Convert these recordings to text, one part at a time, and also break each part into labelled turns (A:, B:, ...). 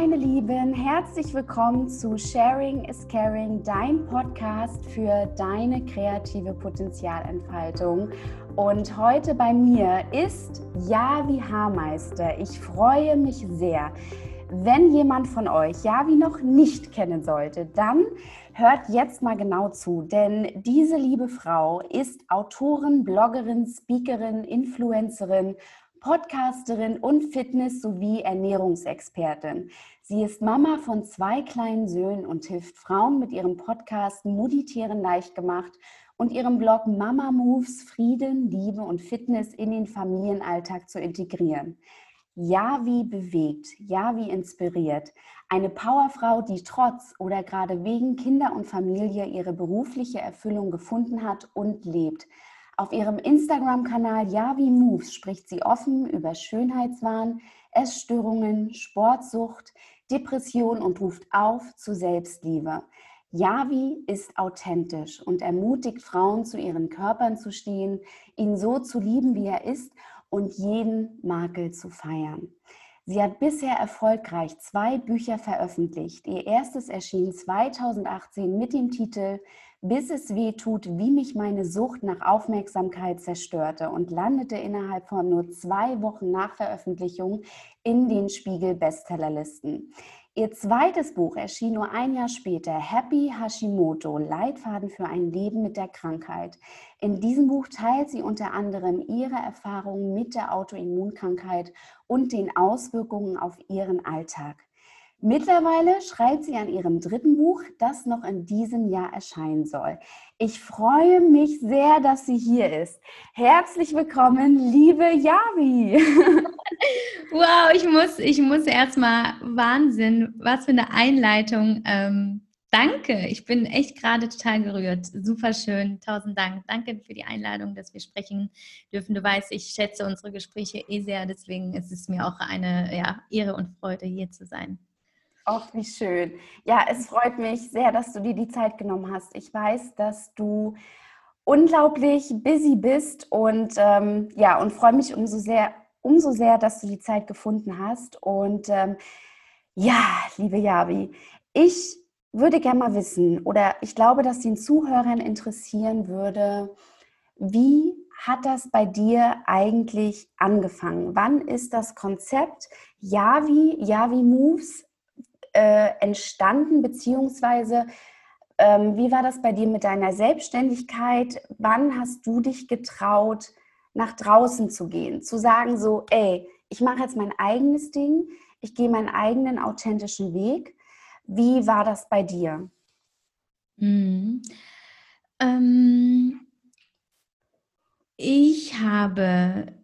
A: Meine Lieben, herzlich willkommen zu Sharing is Caring, dein Podcast für deine kreative Potenzialentfaltung. Und heute bei mir ist Javi Haarmeister. Ich freue mich sehr. Wenn jemand von euch Javi noch nicht kennen sollte, dann hört jetzt mal genau zu, denn diese liebe Frau ist Autorin, Bloggerin, Speakerin, Influencerin Podcasterin und Fitness- sowie Ernährungsexpertin. Sie ist Mama von zwei kleinen Söhnen und hilft Frauen mit ihrem Podcast Muditieren leicht gemacht und ihrem Blog Mama Moves Frieden, Liebe und Fitness in den Familienalltag zu integrieren. Ja, wie bewegt, ja, wie inspiriert. Eine Powerfrau, die trotz oder gerade wegen Kinder und Familie ihre berufliche Erfüllung gefunden hat und lebt. Auf ihrem Instagram-Kanal Yavi Moves spricht sie offen über Schönheitswahn, Essstörungen, Sportsucht, Depression und ruft auf zu Selbstliebe. Yavi ist authentisch und ermutigt Frauen, zu ihren Körpern zu stehen, ihn so zu lieben, wie er ist und jeden Makel zu feiern. Sie hat bisher erfolgreich zwei Bücher veröffentlicht. Ihr erstes erschien 2018 mit dem Titel bis es weh tut, wie mich meine Sucht nach Aufmerksamkeit zerstörte und landete innerhalb von nur zwei Wochen nach Veröffentlichung in den Spiegel Bestsellerlisten. Ihr zweites Buch erschien nur ein Jahr später, Happy Hashimoto, Leitfaden für ein Leben mit der Krankheit. In diesem Buch teilt sie unter anderem ihre Erfahrungen mit der Autoimmunkrankheit und den Auswirkungen auf ihren Alltag. Mittlerweile schreibt sie an ihrem dritten Buch, das noch in diesem Jahr erscheinen soll. Ich freue mich sehr, dass sie hier ist. Herzlich willkommen, liebe Yavi.
B: Wow, ich muss, ich muss erstmal Wahnsinn, was für eine Einleitung. Ähm, danke, ich bin echt gerade total gerührt. Super schön, tausend Dank. Danke für die Einladung, dass wir sprechen dürfen. Du weißt, ich schätze unsere Gespräche eh sehr, deswegen ist es mir auch eine ja, Ehre und Freude, hier zu sein.
A: Ach, wie schön. Ja, es freut mich sehr, dass du dir die Zeit genommen hast. Ich weiß, dass du unglaublich busy bist und ähm, ja, und freue mich umso sehr, umso sehr, dass du die Zeit gefunden hast. Und ähm, ja, liebe Javi, ich würde gerne mal wissen, oder ich glaube, dass den Zuhörern interessieren würde, wie hat das bei dir eigentlich angefangen? Wann ist das Konzept Yavi, Yavi Moves äh, entstanden, beziehungsweise ähm, wie war das bei dir mit deiner Selbstständigkeit? Wann hast du dich getraut, nach draußen zu gehen, zu sagen so, ey, ich mache jetzt mein eigenes Ding, ich gehe meinen eigenen authentischen Weg. Wie war das bei dir?
B: Mhm. Ähm, ich habe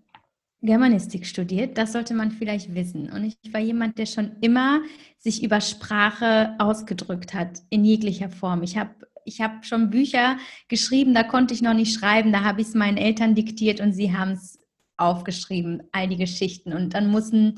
B: Germanistik studiert, das sollte man vielleicht wissen. Und ich war jemand, der schon immer sich über Sprache ausgedrückt hat, in jeglicher Form. Ich habe ich hab schon Bücher geschrieben, da konnte ich noch nicht schreiben, da habe ich es meinen Eltern diktiert und sie haben es aufgeschrieben, all die Geschichten. Und dann mussten,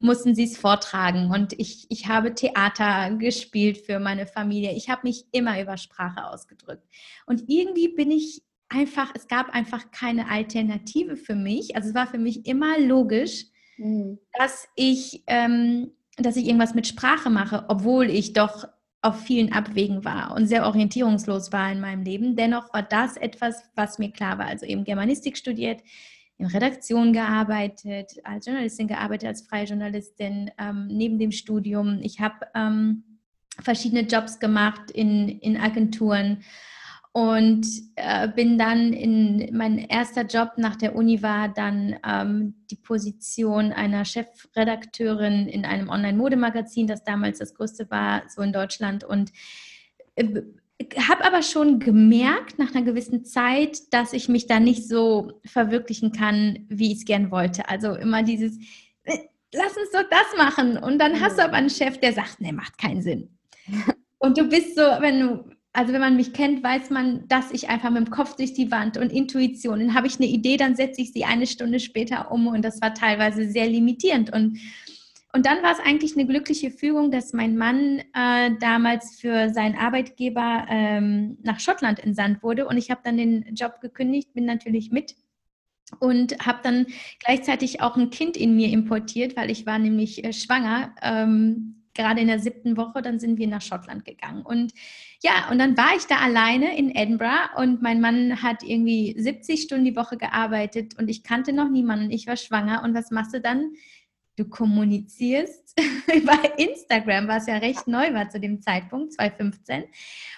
B: mussten sie es vortragen. Und ich, ich habe Theater gespielt für meine Familie. Ich habe mich immer über Sprache ausgedrückt. Und irgendwie bin ich einfach, es gab einfach keine Alternative für mich. Also es war für mich immer logisch, mhm. dass ich, ähm, dass ich irgendwas mit Sprache mache, obwohl ich doch auf vielen Abwegen war und sehr orientierungslos war in meinem Leben. Dennoch war das etwas, was mir klar war. Also eben Germanistik studiert, in Redaktion gearbeitet, als Journalistin gearbeitet, als freie Journalistin ähm, neben dem Studium. Ich habe ähm, verschiedene Jobs gemacht in, in Agenturen und äh, bin dann in mein erster Job nach der Uni war dann ähm, die Position einer Chefredakteurin in einem Online-Modemagazin, das damals das größte war so in Deutschland und äh, habe aber schon gemerkt nach einer gewissen Zeit, dass ich mich da nicht so verwirklichen kann, wie ich es gern wollte. Also immer dieses, äh, lass uns doch das machen. Und dann hast du aber einen Chef, der sagt, nee, macht keinen Sinn. Und du bist so, wenn du also wenn man mich kennt, weiß man, dass ich einfach mit dem Kopf durch die Wand und Intuition, dann habe ich eine Idee, dann setze ich sie eine Stunde später um und das war teilweise sehr limitierend. Und, und dann war es eigentlich eine glückliche Fügung, dass mein Mann äh, damals für seinen Arbeitgeber ähm, nach Schottland entsandt wurde und ich habe dann den Job gekündigt, bin natürlich mit und habe dann gleichzeitig auch ein Kind in mir importiert, weil ich war nämlich äh, schwanger. Ähm, gerade in der siebten Woche, dann sind wir nach Schottland gegangen. Und ja, und dann war ich da alleine in Edinburgh und mein Mann hat irgendwie 70 Stunden die Woche gearbeitet und ich kannte noch niemanden. Ich war schwanger. Und was machst du dann? Du kommunizierst über Instagram, was ja recht neu war zu dem Zeitpunkt, 2015. Und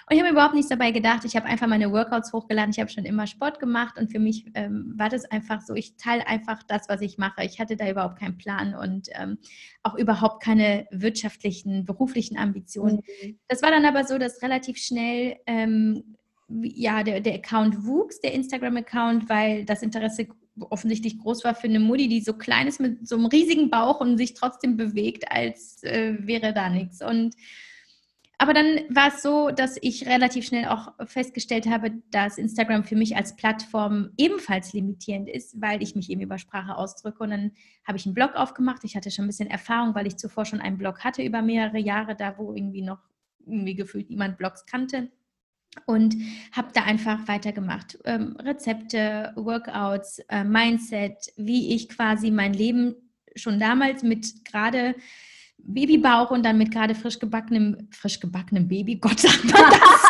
B: ich habe überhaupt nichts dabei gedacht. Ich habe einfach meine Workouts hochgeladen. Ich habe schon immer Sport gemacht und für mich ähm, war das einfach so, ich teile einfach das, was ich mache. Ich hatte da überhaupt keinen Plan und ähm, auch überhaupt keine wirtschaftlichen, beruflichen Ambitionen. Mhm. Das war dann aber so, dass relativ schnell ähm, ja, der, der Account wuchs, der Instagram-Account, weil das Interesse offensichtlich groß war für eine Mutti, die so klein ist mit so einem riesigen Bauch und sich trotzdem bewegt, als äh, wäre da nichts. Und aber dann war es so, dass ich relativ schnell auch festgestellt habe, dass Instagram für mich als Plattform ebenfalls limitierend ist, weil ich mich eben über Sprache ausdrücke. Und dann habe ich einen Blog aufgemacht. Ich hatte schon ein bisschen Erfahrung, weil ich zuvor schon einen Blog hatte über mehrere Jahre, da wo irgendwie noch irgendwie gefühlt niemand Blogs kannte und habe da einfach weitergemacht. Ähm, Rezepte, Workouts, äh, Mindset, wie ich quasi mein Leben schon damals mit gerade Babybauch und dann mit gerade frisch gebackenem, frisch gebackenem Baby, Gott sagt man das.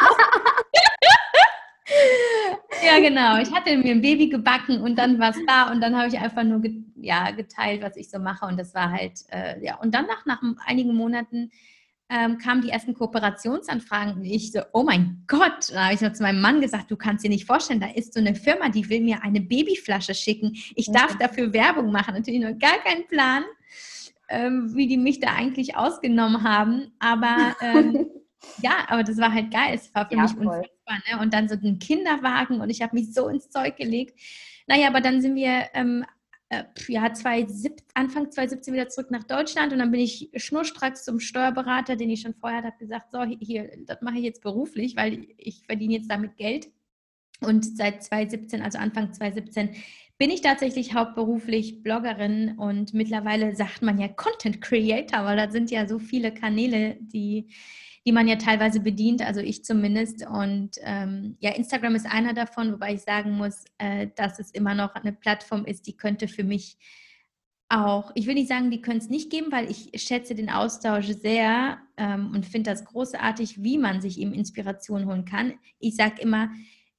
B: ja, genau. Ich hatte mir ein Baby gebacken und dann war es da und dann habe ich einfach nur ge ja, geteilt, was ich so mache und das war halt, äh, ja. Und dann nach, nach einigen Monaten ähm, kamen die ersten Kooperationsanfragen und ich so, oh mein Gott, da habe ich noch zu meinem Mann gesagt, du kannst dir nicht vorstellen, da ist so eine Firma, die will mir eine Babyflasche schicken. Ich darf dafür Werbung machen. Natürlich noch gar keinen Plan, ähm, wie die mich da eigentlich ausgenommen haben. Aber ähm, ja, aber das war halt geil. Es war für ja, mich unfassbar. Ne? Und dann so ein Kinderwagen und ich habe mich so ins Zeug gelegt. Naja, aber dann sind wir ähm, äh, ja, 2017, Anfang 2017 wieder zurück nach Deutschland und dann bin ich schnurstracks zum Steuerberater, den ich schon vorher hatte, gesagt, so, hier, das mache ich jetzt beruflich, weil ich verdiene jetzt damit Geld. Und seit 2017, also Anfang 2017, bin ich tatsächlich hauptberuflich Bloggerin und mittlerweile sagt man ja Content Creator, weil da sind ja so viele Kanäle, die die man ja teilweise bedient, also ich zumindest. Und ähm, ja, Instagram ist einer davon, wobei ich sagen muss, äh, dass es immer noch eine Plattform ist, die könnte für mich auch, ich will nicht sagen, die können es nicht geben, weil ich schätze den Austausch sehr ähm, und finde das großartig, wie man sich eben Inspiration holen kann. Ich sage immer,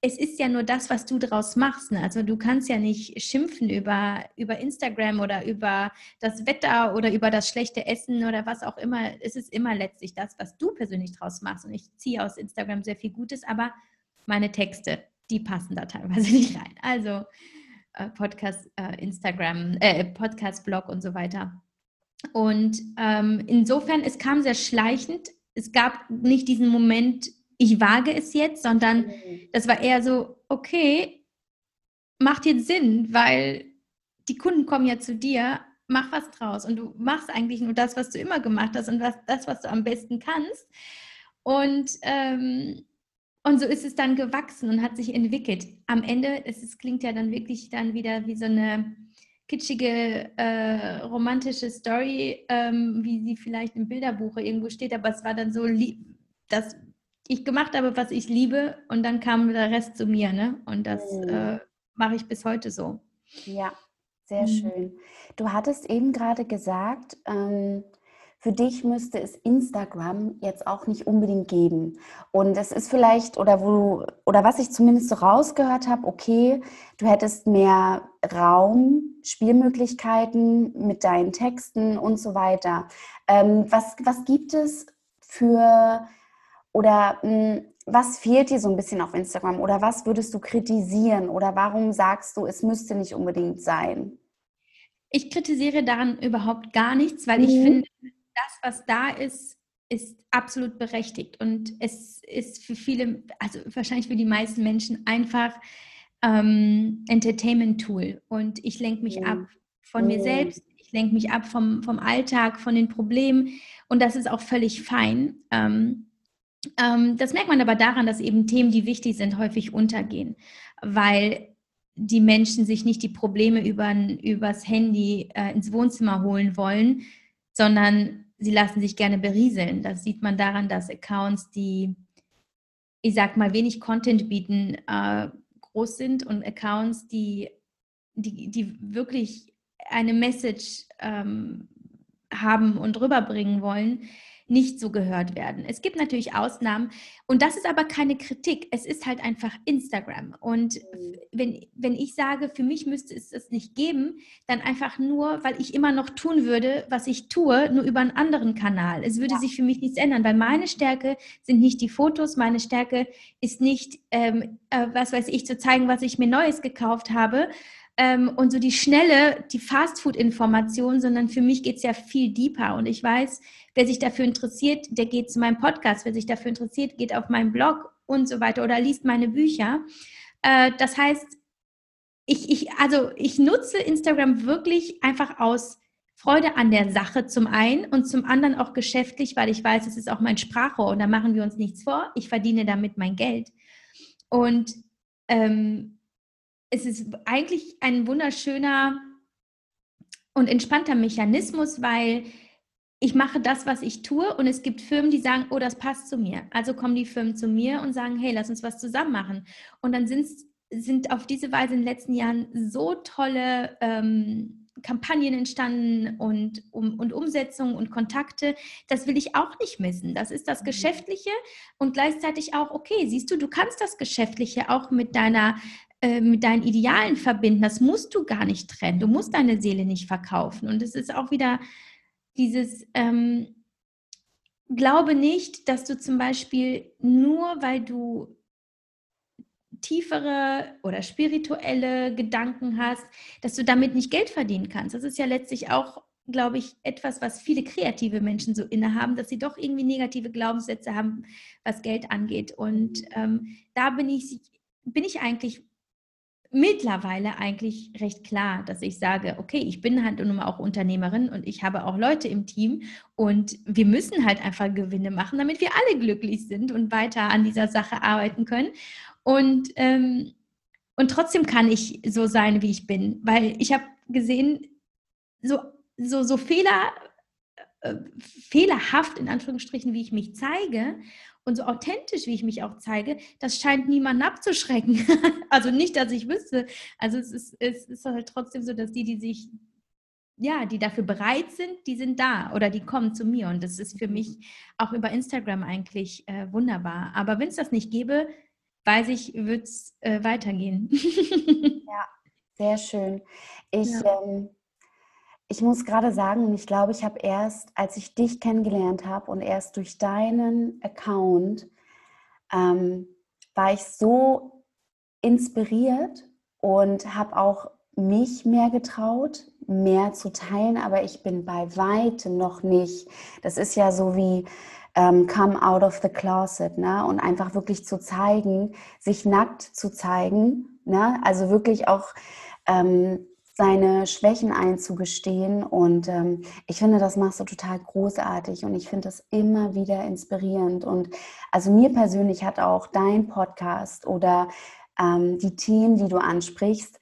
B: es ist ja nur das, was du daraus machst. Ne? Also du kannst ja nicht schimpfen über, über Instagram oder über das Wetter oder über das schlechte Essen oder was auch immer. Es ist immer letztlich das, was du persönlich daraus machst. Und ich ziehe aus Instagram sehr viel Gutes, aber meine Texte, die passen da teilweise nicht rein. Also äh, Podcast, äh, Instagram, äh, Podcast, Blog und so weiter. Und ähm, insofern, es kam sehr schleichend. Es gab nicht diesen Moment, ich wage es jetzt, sondern mhm. das war eher so, okay, macht jetzt Sinn, weil die Kunden kommen ja zu dir, mach was draus und du machst eigentlich nur das, was du immer gemacht hast und was, das, was du am besten kannst. Und, ähm, und so ist es dann gewachsen und hat sich entwickelt. Am Ende, es, es klingt ja dann wirklich dann wieder wie so eine kitschige, äh, romantische Story, ähm, wie sie vielleicht im Bilderbuch irgendwo steht, aber es war dann so, das ich gemacht habe, was ich liebe und dann kam der Rest zu mir, ne? Und das mhm. äh, mache ich bis heute so.
A: Ja, sehr mhm. schön. Du hattest eben gerade gesagt, ähm, für dich müsste es Instagram jetzt auch nicht unbedingt geben. Und es ist vielleicht, oder wo oder was ich zumindest so rausgehört habe, okay, du hättest mehr Raum, Spielmöglichkeiten mit deinen Texten und so weiter. Ähm, was, was gibt es für oder mh, hm, was fehlt dir so ein bisschen auf Instagram? Oder was würdest du kritisieren? Oder warum sagst du, es müsste nicht unbedingt sein?
B: Ich kritisiere daran überhaupt gar nichts, weil mhm. ich finde, das, was da ist, ist absolut berechtigt. Und es ist für viele, also wahrscheinlich für die meisten Menschen einfach ähm, Entertainment-Tool. Und ich lenke mich mhm. ab von mhm. mir selbst, ich lenke mich ab vom, vom Alltag, von den Problemen. Und das ist auch völlig fein. Ähm, ähm, das merkt man aber daran, dass eben Themen, die wichtig sind, häufig untergehen, weil die Menschen sich nicht die Probleme über, übers Handy äh, ins Wohnzimmer holen wollen, sondern sie lassen sich gerne berieseln. Das sieht man daran, dass Accounts, die, ich sag mal, wenig Content bieten, äh, groß sind und Accounts, die, die, die wirklich eine Message ähm, haben und rüberbringen wollen, nicht so gehört werden. Es gibt natürlich Ausnahmen und das ist aber keine Kritik. Es ist halt einfach Instagram. Und mhm. wenn, wenn ich sage, für mich müsste es das nicht geben, dann einfach nur, weil ich immer noch tun würde, was ich tue, nur über einen anderen Kanal. Es würde ja. sich für mich nichts ändern, weil meine Stärke sind nicht die Fotos, meine Stärke ist nicht, ähm, äh, was weiß ich, zu zeigen, was ich mir Neues gekauft habe, ähm, und so die schnelle, die Fastfood-Information, sondern für mich geht es ja viel deeper. Und ich weiß, wer sich dafür interessiert, der geht zu meinem Podcast. Wer sich dafür interessiert, geht auf meinen Blog und so weiter oder liest meine Bücher. Äh, das heißt, ich, ich, also ich nutze Instagram wirklich einfach aus Freude an der Sache zum einen und zum anderen auch geschäftlich, weil ich weiß, es ist auch mein Sprachrohr und da machen wir uns nichts vor. Ich verdiene damit mein Geld. Und ähm, es ist eigentlich ein wunderschöner und entspannter Mechanismus, weil ich mache das, was ich tue und es gibt Firmen, die sagen, oh, das passt zu mir. Also kommen die Firmen zu mir und sagen, hey, lass uns was zusammen machen. Und dann sind auf diese Weise in den letzten Jahren so tolle ähm, Kampagnen entstanden und, um, und Umsetzungen und Kontakte. Das will ich auch nicht missen. Das ist das mhm. Geschäftliche und gleichzeitig auch, okay, siehst du, du kannst das Geschäftliche auch mit deiner äh, mit deinen Idealen verbinden. Das musst du gar nicht trennen. Du musst deine Seele nicht verkaufen. Und es ist auch wieder dieses, ähm, glaube nicht, dass du zum Beispiel nur, weil du tiefere oder spirituelle Gedanken hast, dass du damit nicht Geld verdienen kannst. Das ist ja letztlich auch, glaube ich, etwas, was viele kreative Menschen so innehaben, dass sie doch irgendwie negative Glaubenssätze haben, was Geld angeht. Und ähm, da bin ich, bin ich eigentlich mittlerweile eigentlich recht klar, dass ich sage, okay, ich bin halt nun mal auch Unternehmerin und ich habe auch Leute im Team und wir müssen halt einfach Gewinne machen, damit wir alle glücklich sind und weiter an dieser Sache arbeiten können. Und, ähm, und trotzdem kann ich so sein, wie ich bin, weil ich habe gesehen, so, so, so Fehler, äh, fehlerhaft in Anführungsstrichen, wie ich mich zeige und so authentisch, wie ich mich auch zeige, das scheint niemanden abzuschrecken. also nicht, dass ich wüsste. Also es ist, es ist halt trotzdem so, dass die, die sich, ja, die dafür bereit sind, die sind da oder die kommen zu mir. Und das ist für mich auch über Instagram eigentlich äh, wunderbar. Aber wenn es das nicht gäbe, weiß ich, würde es äh, weitergehen.
A: ja, sehr schön. Ich ja. ähm, ich muss gerade sagen, ich glaube, ich habe erst, als ich dich kennengelernt habe und erst durch deinen Account, ähm, war ich so inspiriert und habe auch mich mehr getraut, mehr zu teilen, aber ich bin bei weitem noch nicht. Das ist ja so wie ähm, come out of the closet, ne? Und einfach wirklich zu zeigen, sich nackt zu zeigen, ne? Also wirklich auch ähm, seine Schwächen einzugestehen. Und ähm, ich finde, das machst du total großartig und ich finde das immer wieder inspirierend. Und also mir persönlich hat auch dein Podcast oder ähm, die Themen, die du ansprichst,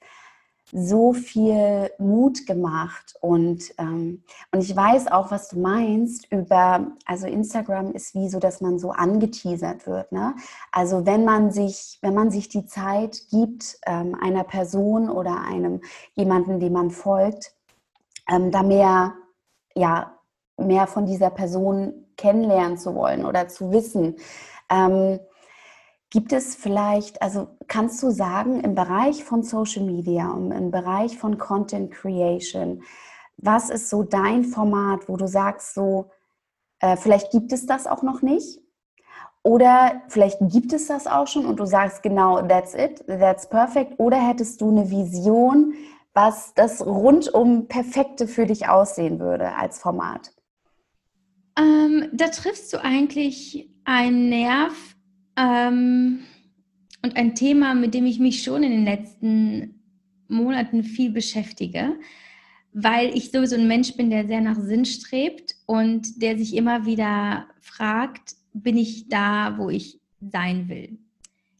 A: so viel Mut gemacht und, ähm, und ich weiß auch, was du meinst über, also Instagram ist wie so, dass man so angeteasert wird. Ne? Also wenn man sich, wenn man sich die Zeit gibt, ähm, einer Person oder einem jemanden, dem man folgt, ähm, da mehr, ja, mehr von dieser Person kennenlernen zu wollen oder zu wissen. Ähm, Gibt es vielleicht, also kannst du sagen, im Bereich von Social Media im Bereich von Content Creation, was ist so dein Format, wo du sagst, so, äh, vielleicht gibt es das auch noch nicht? Oder vielleicht gibt es das auch schon und du sagst genau, that's it, that's perfect. Oder hättest du eine Vision, was das rundum perfekte für dich aussehen würde als Format?
B: Ähm, da triffst du eigentlich einen Nerv, ähm, und ein Thema, mit dem ich mich schon in den letzten Monaten viel beschäftige, weil ich sowieso ein Mensch bin, der sehr nach Sinn strebt und der sich immer wieder fragt, bin ich da, wo ich sein will?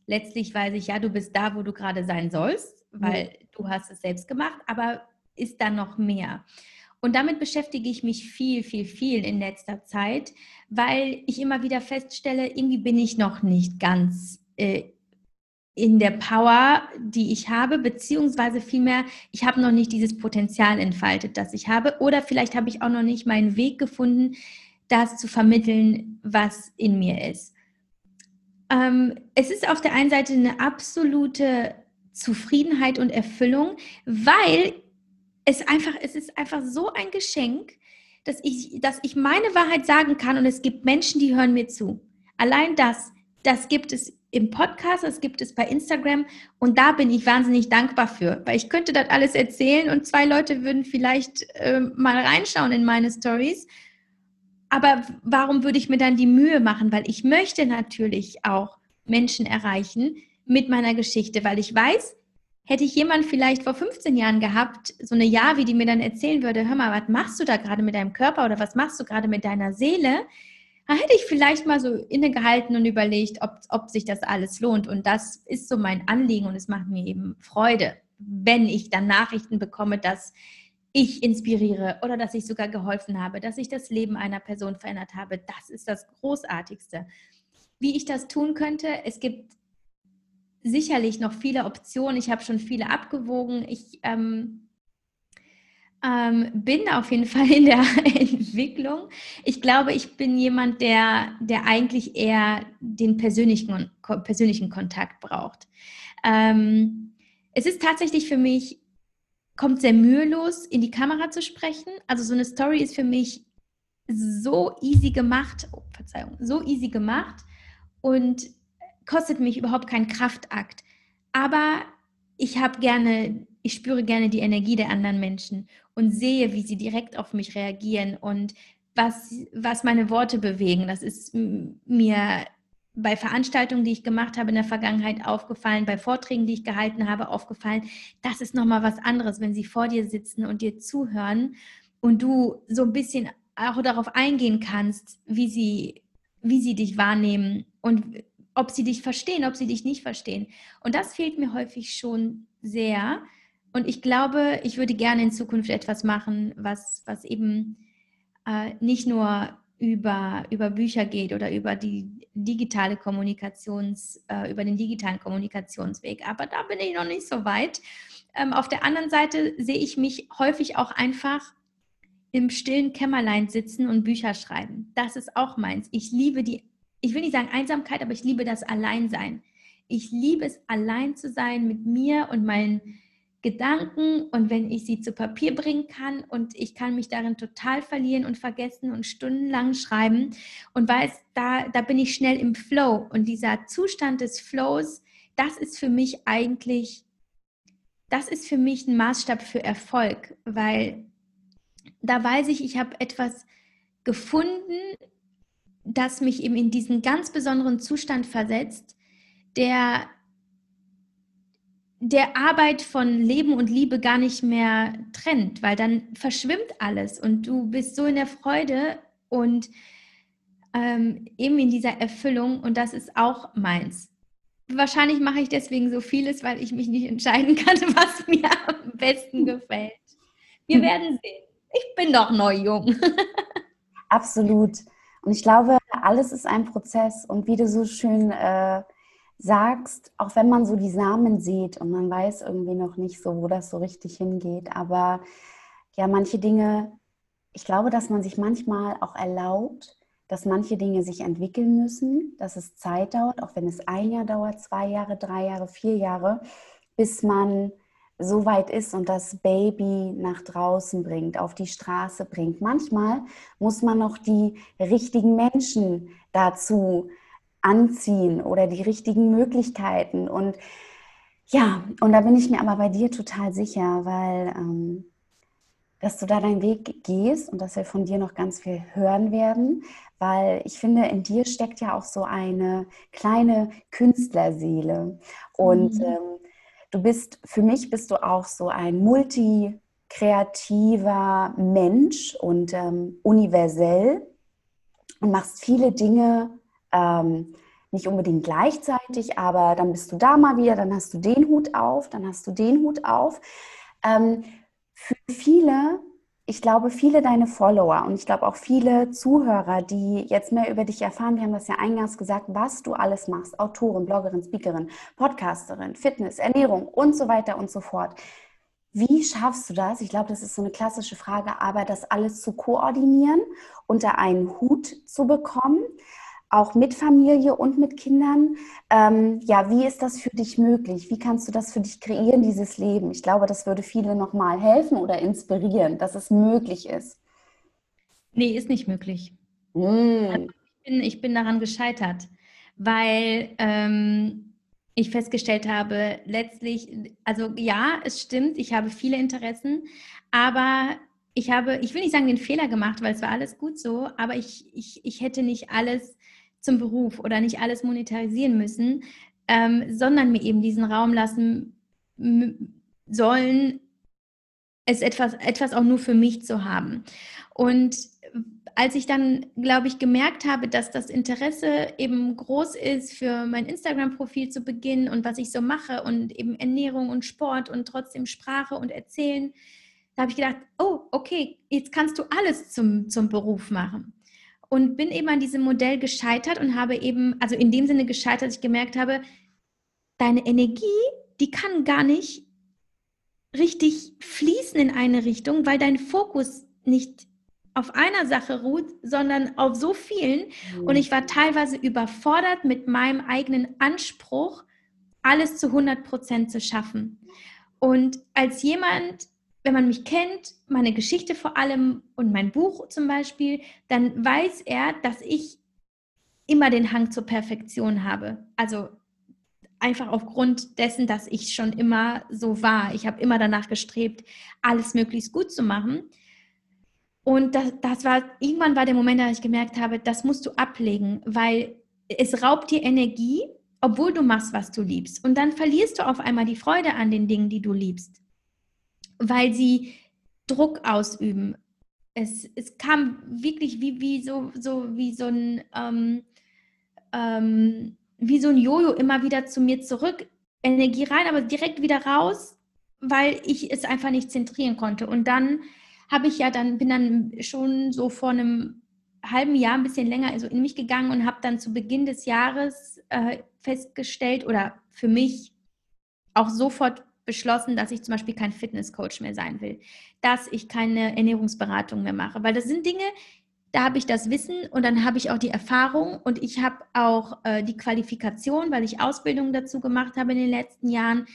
B: Letztlich weiß ich, ja, du bist da, wo du gerade sein sollst, weil mhm. du hast es selbst gemacht, aber ist da noch mehr? Und damit beschäftige ich mich viel, viel, viel in letzter Zeit, weil ich immer wieder feststelle, irgendwie bin ich noch nicht ganz äh, in der Power, die ich habe, beziehungsweise vielmehr, ich habe noch nicht dieses Potenzial entfaltet, das ich habe. Oder vielleicht habe ich auch noch nicht meinen Weg gefunden, das zu vermitteln, was in mir ist. Ähm, es ist auf der einen Seite eine absolute Zufriedenheit und Erfüllung, weil es einfach, es ist einfach so ein Geschenk, dass ich, dass ich meine Wahrheit sagen kann und es gibt Menschen, die hören mir zu. Allein das, das gibt es im Podcast, das gibt es bei Instagram und da bin ich wahnsinnig dankbar für, weil ich könnte das alles erzählen und zwei Leute würden vielleicht äh, mal reinschauen in meine Stories. Aber warum würde ich mir dann die Mühe machen? Weil ich möchte natürlich auch Menschen erreichen mit meiner Geschichte, weil ich weiß, hätte ich jemand vielleicht vor 15 Jahren gehabt, so eine Javi, die mir dann erzählen würde, hör mal, was machst du da gerade mit deinem Körper oder was machst du gerade mit deiner Seele? Da hätte ich vielleicht mal so innegehalten und überlegt, ob, ob sich das alles lohnt. Und das ist so mein Anliegen und es macht mir eben Freude, wenn ich dann Nachrichten bekomme, dass ich inspiriere oder dass ich sogar geholfen habe, dass ich das Leben einer Person verändert habe. Das ist das Großartigste. Wie ich das tun könnte, es gibt sicherlich noch viele Optionen. Ich habe schon viele abgewogen. Ich ähm, ähm, bin auf jeden Fall in der Entwicklung. Ich glaube, ich bin jemand, der, der eigentlich eher den persönlichen, persönlichen Kontakt braucht. Ähm, es ist tatsächlich für mich, kommt sehr mühelos, in die Kamera zu sprechen. Also so eine Story ist für mich so easy gemacht, oh, Verzeihung, so easy gemacht und kostet mich überhaupt keinen Kraftakt. Aber ich habe gerne, ich spüre gerne die Energie der anderen Menschen und sehe, wie sie direkt auf mich reagieren und was, was meine Worte bewegen. Das ist mir bei Veranstaltungen, die ich gemacht habe in der Vergangenheit aufgefallen, bei Vorträgen, die ich gehalten habe, aufgefallen. Das ist nochmal was anderes, wenn sie vor dir sitzen und dir zuhören und du so ein bisschen auch darauf eingehen kannst, wie sie, wie sie dich wahrnehmen und ob sie dich verstehen, ob sie dich nicht verstehen. Und das fehlt mir häufig schon sehr. Und ich glaube, ich würde gerne in Zukunft etwas machen, was, was eben äh, nicht nur über, über Bücher geht oder über die digitale Kommunikations, äh, über den digitalen Kommunikationsweg. Aber da bin ich noch nicht so weit. Ähm, auf der anderen Seite sehe ich mich häufig auch einfach im stillen Kämmerlein sitzen und Bücher schreiben. Das ist auch meins. Ich liebe die, ich will nicht sagen Einsamkeit, aber ich liebe das Alleinsein. Ich liebe es, allein zu sein mit mir und meinen Gedanken. Und wenn ich sie zu Papier bringen kann und ich kann mich darin total verlieren und vergessen und stundenlang schreiben. Und weiß, da, da bin ich schnell im Flow. Und dieser Zustand des Flows, das ist für mich eigentlich, das ist für mich ein Maßstab für Erfolg, weil da weiß ich, ich habe etwas gefunden, das mich eben in diesen ganz besonderen Zustand versetzt, der der Arbeit von Leben und Liebe gar nicht mehr trennt, weil dann verschwimmt alles und du bist so in der Freude und ähm, eben in dieser Erfüllung und das ist auch meins. Wahrscheinlich mache ich deswegen so vieles, weil ich mich nicht entscheiden kann, was mir am besten gefällt. Wir hm. werden sehen. Ich bin doch neu jung.
A: Absolut. Und ich glaube, alles ist ein Prozess. Und wie du so schön äh, sagst, auch wenn man so die Samen sieht und man weiß irgendwie noch nicht so, wo das so richtig hingeht, aber ja, manche Dinge, ich glaube, dass man sich manchmal auch erlaubt, dass manche Dinge sich entwickeln müssen, dass es Zeit dauert, auch wenn es ein Jahr dauert, zwei Jahre, drei Jahre, vier Jahre, bis man so weit ist und das Baby nach draußen bringt, auf die Straße bringt. Manchmal muss man noch die richtigen Menschen dazu anziehen oder die richtigen Möglichkeiten. Und ja, und da bin ich mir aber bei dir total sicher, weil ähm, dass du da deinen Weg gehst und dass wir von dir noch ganz viel hören werden, weil ich finde, in dir steckt ja auch so eine kleine Künstlerseele. Und mhm. ähm, du bist, für mich bist du auch so ein multikreativer Mensch und ähm, universell und machst viele Dinge ähm, nicht unbedingt gleichzeitig, aber dann bist du da mal wieder, dann hast du den Hut auf, dann hast du den Hut auf. Ähm, für viele, ich glaube, viele deine Follower und ich glaube auch viele Zuhörer, die jetzt mehr über dich erfahren, wir haben das ja eingangs gesagt, was du alles machst, Autorin, Bloggerin, Speakerin, Podcasterin, Fitness, Ernährung und so weiter und so fort. Wie schaffst du das? Ich glaube, das ist so eine klassische Frage, aber das alles zu koordinieren, unter einen Hut zu bekommen, auch mit Familie und mit Kindern. Ähm, ja, wie ist das für dich möglich? Wie kannst du das für dich kreieren, dieses Leben? Ich glaube, das würde viele nochmal helfen oder inspirieren, dass es möglich ist.
B: Nee, ist nicht möglich. Mm. Also ich, bin, ich bin daran gescheitert, weil ähm, ich festgestellt habe, letztlich, also ja, es stimmt, ich habe viele Interessen, aber ich habe, ich will nicht sagen, den Fehler gemacht, weil es war alles gut so, aber ich, ich, ich hätte nicht alles zum Beruf oder nicht alles monetarisieren müssen, ähm, sondern mir eben diesen Raum lassen sollen, es etwas, etwas auch nur für mich zu haben. Und als ich dann, glaube ich, gemerkt habe, dass das Interesse eben groß ist, für mein Instagram-Profil zu beginnen und was ich so mache und eben Ernährung und Sport und trotzdem Sprache und Erzählen, da habe ich gedacht, oh, okay, jetzt kannst du alles zum, zum Beruf machen. Und bin eben an diesem Modell gescheitert und habe eben, also in dem Sinne gescheitert, dass ich gemerkt habe, deine Energie, die kann gar nicht richtig fließen in eine Richtung, weil dein Fokus nicht auf einer Sache ruht, sondern auf so vielen. Mhm. Und ich war teilweise überfordert mit meinem eigenen Anspruch, alles zu 100 Prozent zu schaffen. Und als jemand, wenn man mich kennt, meine Geschichte vor allem und mein Buch zum Beispiel, dann weiß er, dass ich immer den Hang zur Perfektion habe. Also einfach aufgrund dessen, dass ich schon immer so war. Ich habe immer danach gestrebt, alles möglichst gut zu machen. Und das, das war, irgendwann war der Moment, da ich gemerkt habe, das musst du ablegen, weil es raubt dir Energie, obwohl du machst, was du liebst. Und dann verlierst du auf einmal die Freude an den Dingen, die du liebst, weil sie Druck ausüben. Es, es kam wirklich wie, wie, so, so, wie so ein, ähm, ähm, wie so ein Jojo immer wieder zu mir zurück. Energie rein, aber direkt wieder raus, weil ich es einfach nicht zentrieren konnte. Und dann habe ich ja dann, bin dann schon so vor einem halben Jahr, ein bisschen länger also in mich gegangen und habe dann zu Beginn des Jahres äh, festgestellt oder für mich auch sofort beschlossen, dass ich zum Beispiel kein Fitnesscoach mehr sein will, dass ich keine Ernährungsberatung mehr mache, weil das sind Dinge, da habe ich das Wissen und dann habe ich auch die Erfahrung und ich habe auch äh, die Qualifikation, weil ich Ausbildung dazu gemacht habe in den letzten Jahren.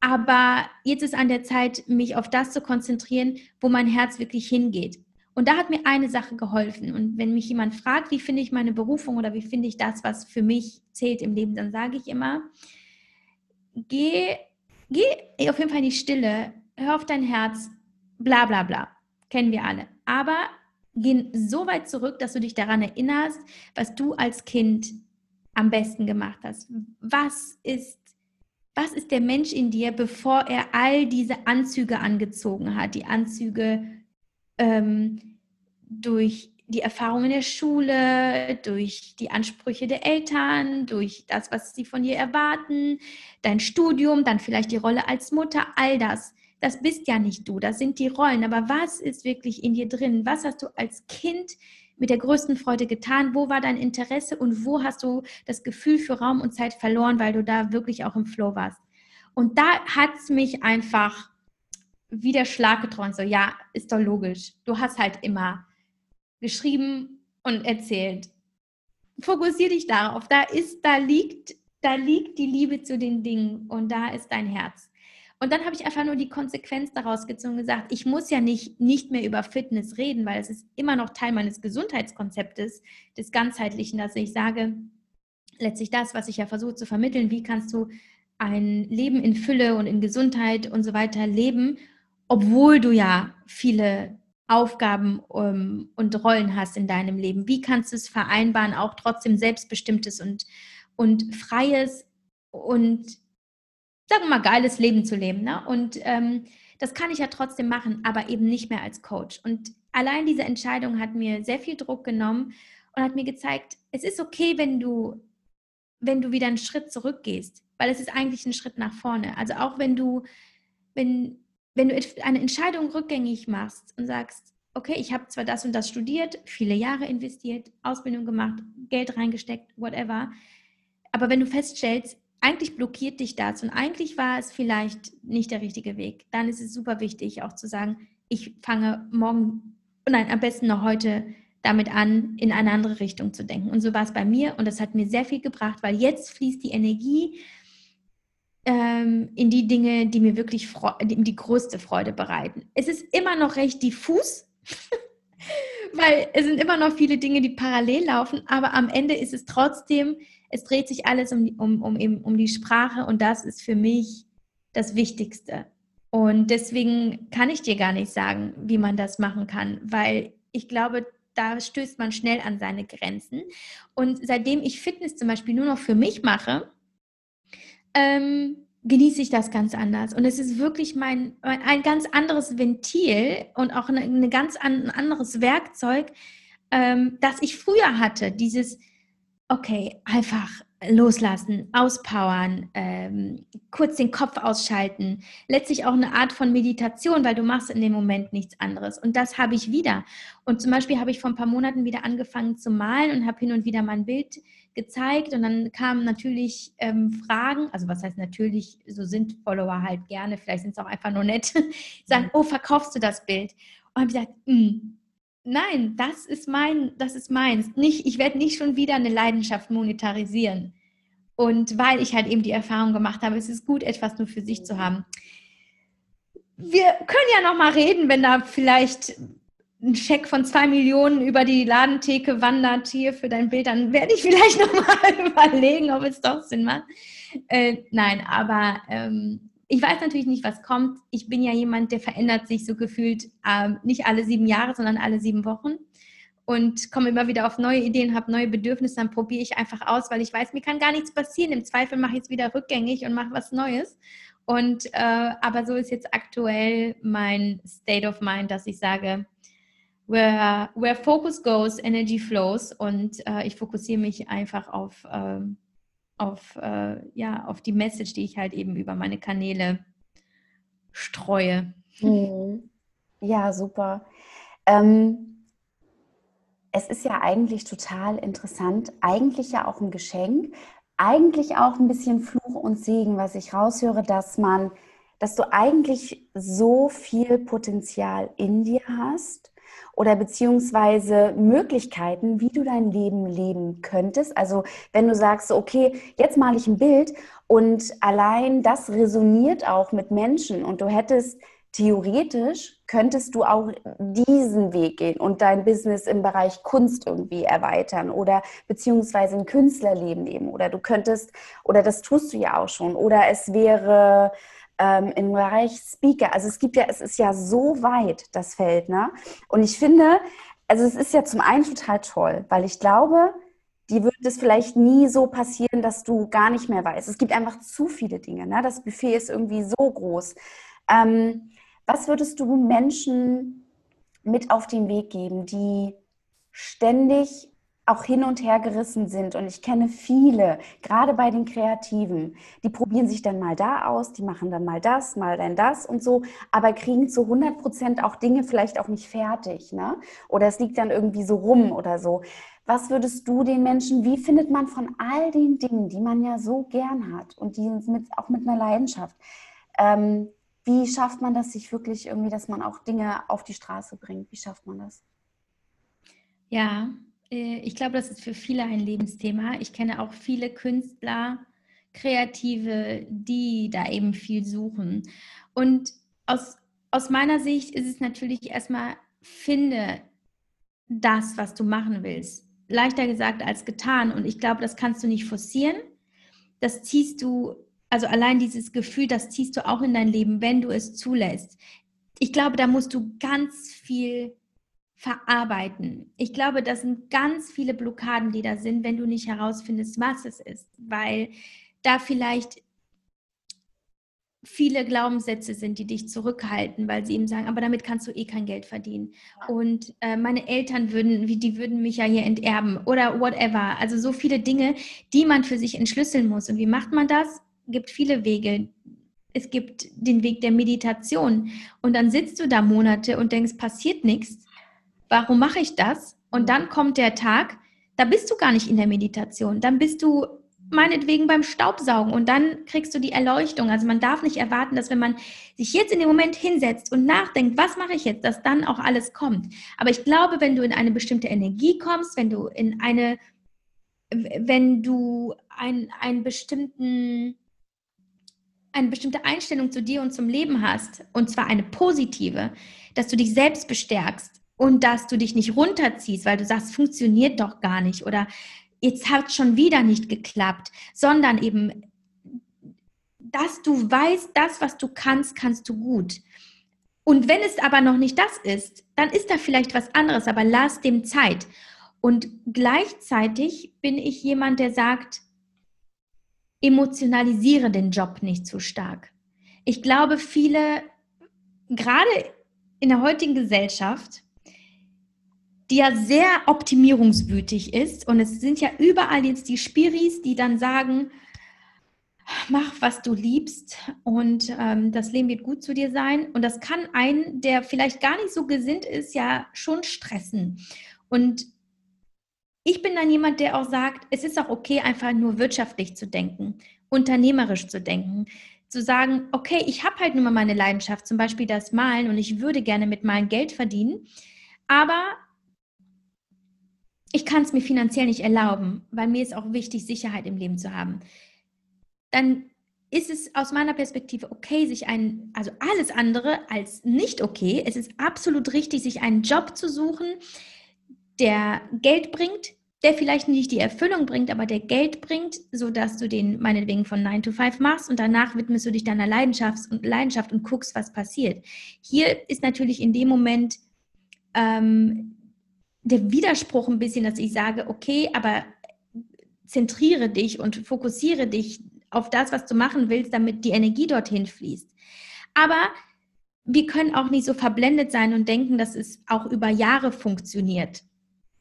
B: Aber jetzt ist an der Zeit, mich auf das zu konzentrieren, wo mein Herz wirklich hingeht. Und da hat mir eine Sache geholfen. Und wenn mich jemand fragt, wie finde ich meine Berufung oder wie finde ich das, was für mich zählt im Leben, dann sage ich immer, geh, geh auf jeden Fall in die Stille, hör auf dein Herz, bla bla bla. Kennen wir alle. Aber geh so weit zurück, dass du dich daran erinnerst, was du als Kind am besten gemacht hast. Was ist was ist der Mensch in dir, bevor er all diese Anzüge angezogen hat? Die Anzüge ähm, durch die Erfahrung in der Schule, durch die Ansprüche der Eltern, durch das, was sie von dir erwarten, dein Studium, dann vielleicht die Rolle als Mutter, all das. Das bist ja nicht du, das sind die Rollen. Aber was ist wirklich in dir drin? Was hast du als Kind mit der größten Freude getan? Wo war dein Interesse und wo hast du das Gefühl für Raum und Zeit verloren, weil du da wirklich auch im Flow warst? Und da hat es mich einfach wie der Schlag getroffen. So, ja, ist doch logisch. Du hast halt immer geschrieben und erzählt. Fokussier dich darauf. Da ist, da liegt, da liegt die Liebe zu den Dingen und da ist dein Herz. Und dann habe ich einfach nur die Konsequenz daraus gezogen und gesagt, ich muss ja nicht, nicht mehr über Fitness reden, weil es ist immer noch Teil meines Gesundheitskonzeptes, des Ganzheitlichen, dass ich sage, letztlich das, was ich ja versuche zu vermitteln, wie kannst du ein Leben in Fülle und in Gesundheit und so weiter leben, obwohl du ja viele Aufgaben ähm, und Rollen hast in deinem Leben. Wie kannst du es vereinbaren, auch trotzdem selbstbestimmtes und, und freies und sagen wir mal, geiles Leben zu leben. Ne? Und ähm, das kann ich ja trotzdem machen, aber eben nicht mehr als Coach. Und allein diese Entscheidung hat mir sehr viel Druck genommen und hat mir gezeigt, es ist okay, wenn du, wenn du wieder einen Schritt zurückgehst, weil es ist eigentlich ein Schritt nach vorne. Also auch wenn du, wenn, wenn du eine Entscheidung rückgängig machst und sagst, okay, ich habe zwar das und das studiert, viele Jahre investiert, Ausbildung gemacht, Geld reingesteckt, whatever, aber wenn du feststellst, eigentlich blockiert dich das und eigentlich war es vielleicht nicht der richtige Weg. Dann ist es super wichtig, auch zu sagen, ich fange morgen, nein, am besten noch heute damit an, in eine andere Richtung zu denken. Und so war es bei mir und das hat mir sehr viel gebracht, weil jetzt fließt die Energie ähm, in die Dinge, die mir wirklich die, die größte Freude bereiten. Es ist immer noch recht diffus, weil es sind immer noch viele Dinge, die parallel laufen, aber am Ende ist es trotzdem, es dreht sich alles um, um, um, um die Sprache und das ist für mich das Wichtigste. Und deswegen kann ich dir gar nicht sagen, wie man das machen kann, weil ich glaube, da stößt man schnell an seine Grenzen. Und seitdem ich Fitness zum Beispiel nur noch für mich mache, ähm, genieße ich das ganz anders. Und es ist wirklich mein, ein ganz anderes Ventil und auch eine, eine ganz an, ein anderes Werkzeug, ähm, das ich früher hatte. Dieses, okay, einfach loslassen, auspowern, ähm, kurz den Kopf ausschalten. Letztlich auch eine Art von Meditation, weil du machst in dem Moment nichts anderes. Und das habe ich wieder. Und zum Beispiel habe ich vor ein paar Monaten wieder angefangen zu malen und habe hin und wieder mein Bild gezeigt. Und dann kamen natürlich ähm, Fragen, also was heißt natürlich, so sind Follower halt gerne, vielleicht sind es auch einfach nur nett, sagen, mhm. oh, verkaufst du das Bild? Und habe ich gesagt, hm, nein, das ist mein, das ist meins. Nicht, ich werde nicht schon wieder eine Leidenschaft monetarisieren. Und weil ich halt eben die Erfahrung gemacht habe, es ist gut, etwas nur für sich zu haben. Wir können ja noch mal reden, wenn da vielleicht ein Scheck von zwei Millionen über die Ladentheke wandert hier für dein Bild, dann werde ich vielleicht noch mal überlegen, ob es doch Sinn macht. Äh, nein, aber ähm, ich weiß natürlich nicht, was kommt. Ich bin ja jemand, der verändert sich so gefühlt äh, nicht alle sieben Jahre, sondern alle sieben Wochen und komme immer wieder auf neue Ideen, habe neue Bedürfnisse, dann probiere ich einfach aus, weil ich weiß, mir kann gar nichts passieren. Im Zweifel mache ich es wieder rückgängig und mache was Neues. Und äh, aber so ist jetzt aktuell mein State of Mind, dass ich sage, where, where focus goes, energy flows. Und äh, ich fokussiere mich einfach auf äh, auf, äh, ja, auf die Message, die ich halt eben über meine Kanäle streue.
A: Mhm. Ja, super. Ähm, es ist ja eigentlich total interessant, eigentlich ja auch ein Geschenk, eigentlich auch ein bisschen Fluch und Segen, was ich raushöre, dass man, dass du eigentlich so viel Potenzial in dir hast oder beziehungsweise Möglichkeiten, wie du dein Leben leben könntest. Also wenn du sagst, okay, jetzt male ich ein Bild und allein das resoniert auch mit Menschen und du hättest theoretisch könntest du auch diesen Weg gehen und dein Business im Bereich Kunst irgendwie erweitern oder beziehungsweise ein Künstlerleben leben oder du könntest, oder das tust du ja auch schon, oder es wäre ähm, im Bereich Speaker. Also es gibt ja, es ist ja so weit, das Feld, ne? Und ich finde, also es ist ja zum einen total toll, weil ich glaube, die wird es vielleicht nie so passieren, dass du gar nicht mehr weißt. Es gibt einfach zu viele Dinge. Ne? Das Buffet ist irgendwie so groß. Ähm, was würdest du Menschen mit auf den Weg geben, die ständig auch hin und her gerissen sind. Und ich kenne viele, gerade bei den Kreativen, die probieren sich dann mal da aus, die machen dann mal das, mal dann das und so, aber kriegen zu 100 Prozent auch Dinge vielleicht auch nicht fertig. Ne? Oder es liegt dann irgendwie so rum oder so. Was würdest du den Menschen, wie findet man von all den Dingen, die man ja so gern hat und die mit, auch mit einer Leidenschaft, ähm, wie schafft man das sich wirklich irgendwie, dass man auch Dinge auf die Straße bringt? Wie schafft man das?
B: Ja, ich glaube, das ist für viele ein Lebensthema. Ich kenne auch viele Künstler, Kreative, die da eben viel suchen. Und aus, aus meiner Sicht ist es natürlich erstmal, finde das, was du machen willst. Leichter gesagt als getan. Und ich glaube, das kannst du nicht forcieren. Das ziehst du, also allein dieses Gefühl, das ziehst du auch in dein Leben, wenn du es zulässt. Ich glaube, da musst du ganz viel verarbeiten. Ich glaube, das sind ganz viele Blockaden, die da sind, wenn du nicht herausfindest, was es ist, weil da vielleicht viele Glaubenssätze sind, die dich zurückhalten, weil sie eben sagen, aber damit kannst du eh kein Geld verdienen. Und äh, meine Eltern würden, die würden mich ja hier enterben oder whatever. Also so viele Dinge, die man für sich entschlüsseln muss. Und wie macht man das? Es gibt viele Wege. Es gibt den Weg der Meditation. Und dann sitzt du da Monate und denkst, passiert nichts warum mache ich das? Und dann kommt der Tag, da bist du gar nicht in der Meditation. Dann bist du meinetwegen beim Staubsaugen und dann kriegst du die Erleuchtung. Also man darf nicht erwarten, dass wenn man sich jetzt in dem Moment hinsetzt und nachdenkt, was mache ich jetzt, dass dann auch alles kommt. Aber ich glaube, wenn du in eine bestimmte Energie kommst, wenn du in eine, wenn du ein, einen bestimmten, eine bestimmte Einstellung zu dir und zum Leben hast, und zwar eine positive, dass du dich selbst bestärkst und dass du dich nicht runterziehst, weil du sagst, funktioniert doch gar nicht oder jetzt hat schon wieder nicht geklappt, sondern eben, dass du weißt, das, was du kannst, kannst du gut. Und wenn es aber noch nicht das ist, dann ist da vielleicht was anderes, aber lass dem Zeit. Und gleichzeitig bin ich jemand, der sagt, emotionalisiere den Job nicht zu stark. Ich glaube, viele, gerade in der heutigen Gesellschaft, die ja sehr optimierungswütig ist. Und es sind ja überall jetzt die Spiris, die dann sagen, mach, was du liebst und ähm, das Leben wird gut zu dir sein. Und das kann einen, der vielleicht gar nicht so gesinnt ist, ja schon stressen. Und ich bin dann jemand, der auch sagt, es ist auch okay, einfach nur wirtschaftlich zu denken, unternehmerisch zu denken, zu sagen, okay, ich habe halt nur mal meine Leidenschaft, zum Beispiel das Malen und ich würde gerne mit Malen Geld verdienen, aber ich kann es mir finanziell nicht erlauben, weil mir ist auch wichtig, Sicherheit im Leben zu haben, dann ist es aus meiner Perspektive okay, sich einen, also alles andere als nicht okay. Es ist absolut richtig, sich einen Job zu suchen, der Geld bringt, der vielleicht nicht die Erfüllung bringt, aber der Geld bringt, sodass du den meinetwegen von 9 to 5 machst und danach widmest du dich deiner Leidenschaft und, Leidenschaft und guckst, was passiert. Hier ist natürlich in dem Moment ähm, der Widerspruch ein bisschen, dass ich sage, okay, aber zentriere dich und fokussiere dich auf das, was du machen willst, damit die Energie dorthin fließt. Aber wir können auch nicht so verblendet sein und denken, dass es auch über Jahre funktioniert.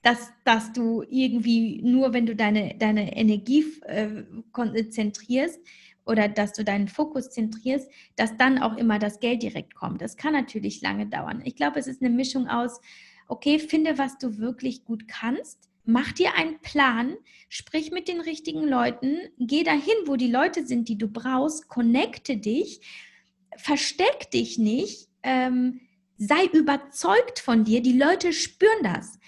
B: Dass, dass du irgendwie nur, wenn du deine, deine Energie äh, konzentrierst oder dass du deinen Fokus zentrierst, dass dann auch immer das Geld direkt kommt. Das kann natürlich lange dauern. Ich glaube, es ist eine Mischung aus, okay, finde, was du wirklich gut kannst, mach dir einen Plan, sprich mit den richtigen Leuten, geh dahin, wo die Leute sind, die du brauchst, connecte dich, versteck dich nicht, ähm, sei überzeugt von dir, die Leute spüren das.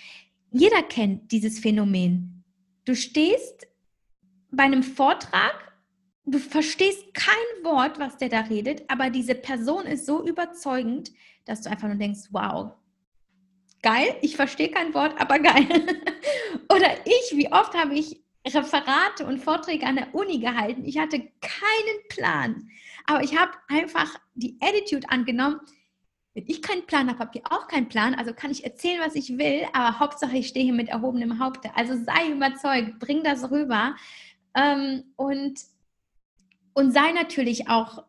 B: Jeder kennt dieses Phänomen. Du stehst bei einem Vortrag, du verstehst kein Wort, was der da redet, aber diese Person ist so überzeugend, dass du einfach nur denkst, wow, geil, ich verstehe kein Wort, aber geil. Oder ich, wie oft habe ich Referate und Vorträge an der Uni gehalten. Ich hatte keinen Plan, aber ich habe einfach die Attitude angenommen. Wenn ich keinen Plan habe, habt ihr auch keinen Plan. Also kann ich erzählen, was ich will, aber Hauptsache ich stehe hier mit erhobenem Haupte. Also sei überzeugt, bring das rüber ähm, und, und sei natürlich auch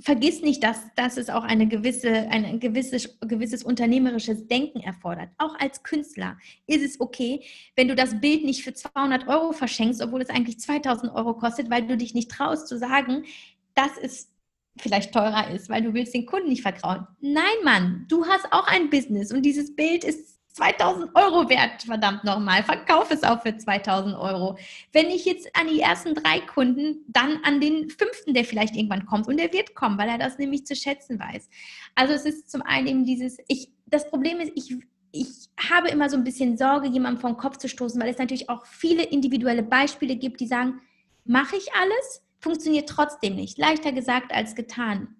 B: vergiss nicht, dass, dass es auch eine gewisse, ein gewisses, gewisses unternehmerisches Denken erfordert. Auch als Künstler ist es okay, wenn du das Bild nicht für 200 Euro verschenkst, obwohl es eigentlich 2000 Euro kostet, weil du dich nicht traust zu sagen, dass es vielleicht teurer ist, weil du willst den Kunden nicht vertrauen. Nein, Mann, du hast auch ein Business und dieses Bild ist 2000 Euro wert, verdammt nochmal. Verkauf es auch für 2000 Euro. Wenn ich jetzt an die ersten drei Kunden, dann an den fünften, der vielleicht irgendwann kommt. Und der wird kommen, weil er das nämlich zu schätzen weiß. Also es ist zum einen eben dieses, ich, das Problem ist, ich, ich habe immer so ein bisschen Sorge, jemandem vom Kopf zu stoßen, weil es natürlich auch viele individuelle Beispiele gibt, die sagen, mache ich alles, funktioniert trotzdem nicht. Leichter gesagt als getan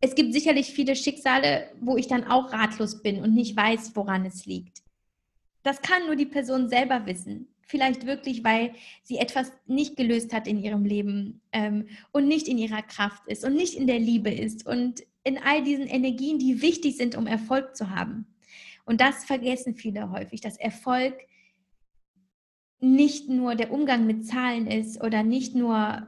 B: es gibt sicherlich viele Schicksale, wo ich dann auch ratlos bin und nicht weiß, woran es liegt. Das kann nur die Person selber wissen. Vielleicht wirklich, weil sie etwas nicht gelöst hat in ihrem Leben ähm, und nicht in ihrer Kraft ist und nicht in der Liebe ist und in all diesen Energien, die wichtig sind, um Erfolg zu haben. Und das vergessen viele häufig, dass Erfolg nicht nur der Umgang mit Zahlen ist oder nicht nur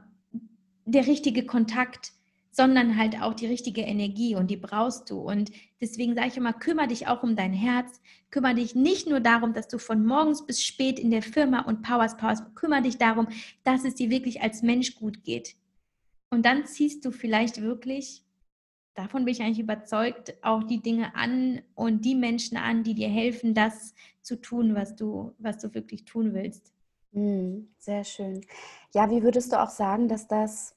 B: der richtige Kontakt, sondern halt auch die richtige Energie und die brauchst du. Und deswegen sage ich immer, kümmere dich auch um dein Herz, kümmere dich nicht nur darum, dass du von morgens bis spät in der Firma und Powers Powers, kümmere dich darum, dass es dir wirklich als Mensch gut geht. Und dann ziehst du vielleicht wirklich, davon bin ich eigentlich überzeugt, auch die Dinge an und die Menschen an, die dir helfen, das zu tun, was du, was du wirklich tun willst.
A: Mhm, sehr schön. Ja, wie würdest du auch sagen, dass das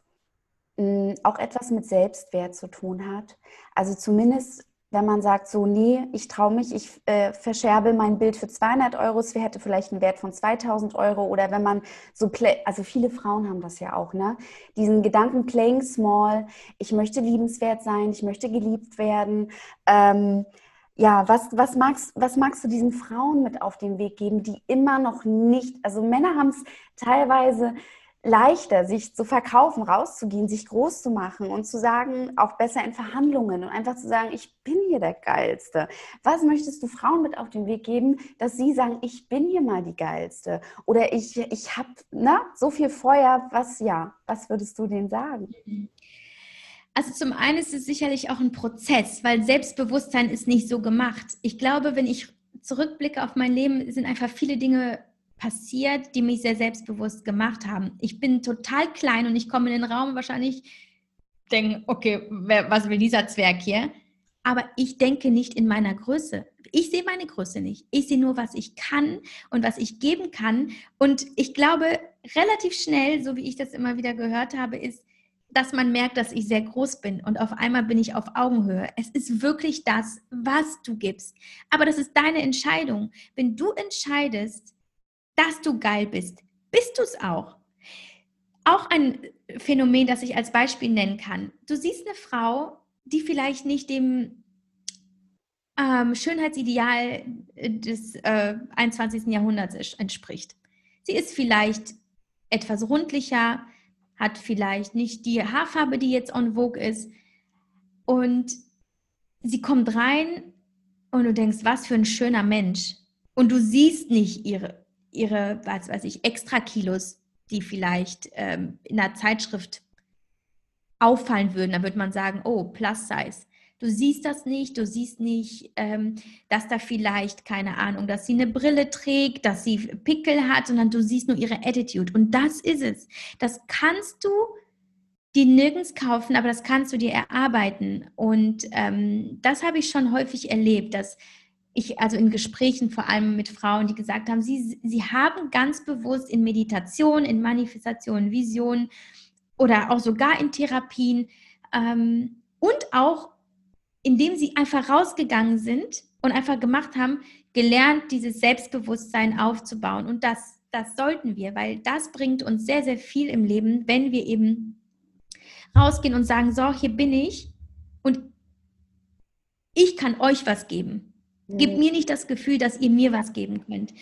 A: auch etwas mit Selbstwert zu tun hat? Also zumindest wenn man sagt, so, nee, ich traue mich, ich äh, verscherbe mein Bild für 200 Euro, es hätte vielleicht einen Wert von 2000 Euro oder wenn man so, also viele Frauen haben das ja auch, ne? Diesen Gedanken, playing small, ich möchte liebenswert sein, ich möchte geliebt werden. Ähm, ja, was, was, magst, was magst du diesen Frauen mit auf den Weg geben, die immer noch nicht, also Männer haben es teilweise leichter, sich zu verkaufen, rauszugehen, sich groß zu machen und zu sagen, auch besser in Verhandlungen und einfach zu sagen, ich bin hier der Geilste. Was möchtest du Frauen mit auf den Weg geben, dass sie sagen, ich bin hier mal die Geilste? Oder ich, ich habe so viel Feuer, was ja, was würdest du denen sagen?
B: Also zum einen ist es sicherlich auch ein Prozess, weil Selbstbewusstsein ist nicht so gemacht. Ich glaube, wenn ich zurückblicke auf mein Leben, sind einfach viele Dinge passiert, die mich sehr selbstbewusst gemacht haben. Ich bin total klein und ich komme in den Raum wahrscheinlich denke, okay, wer, was will dieser Zwerg hier? Aber ich denke nicht in meiner Größe. Ich sehe meine Größe nicht. Ich sehe nur, was ich kann und was ich geben kann. Und ich glaube, relativ schnell, so wie ich das immer wieder gehört habe, ist, dass man merkt, dass ich sehr groß bin und auf einmal bin ich auf Augenhöhe. Es ist wirklich das, was du gibst. Aber das ist deine Entscheidung. Wenn du entscheidest, dass du geil bist, bist du es auch. Auch ein Phänomen, das ich als Beispiel nennen kann. Du siehst eine Frau, die vielleicht nicht dem ähm, Schönheitsideal des äh, 21. Jahrhunderts entspricht. Sie ist vielleicht etwas rundlicher, hat vielleicht nicht die Haarfarbe, die jetzt on vogue ist. Und sie kommt rein und du denkst, was für ein schöner Mensch. Und du siehst nicht ihre ihre, was weiß ich, Extra-Kilos, die vielleicht ähm, in einer Zeitschrift auffallen würden, dann würde man sagen, oh, Plus Size. Du siehst das nicht, du siehst nicht, ähm, dass da vielleicht, keine Ahnung, dass sie eine Brille trägt, dass sie Pickel hat, sondern du siehst nur ihre Attitude. Und das ist es. Das kannst du dir nirgends kaufen, aber das kannst du dir erarbeiten. Und ähm, das habe ich schon häufig erlebt, dass ich, also in Gesprächen vor allem mit Frauen, die gesagt haben, sie, sie haben ganz bewusst in Meditation, in Manifestation, Vision oder auch sogar in Therapien ähm, und auch indem sie einfach rausgegangen sind und einfach gemacht haben, gelernt, dieses Selbstbewusstsein aufzubauen. Und das, das sollten wir, weil das bringt uns sehr, sehr viel im Leben, wenn wir eben rausgehen und sagen, so, hier bin ich und ich kann euch was geben. Gebt mir nicht das Gefühl, dass ihr mir was geben könnt.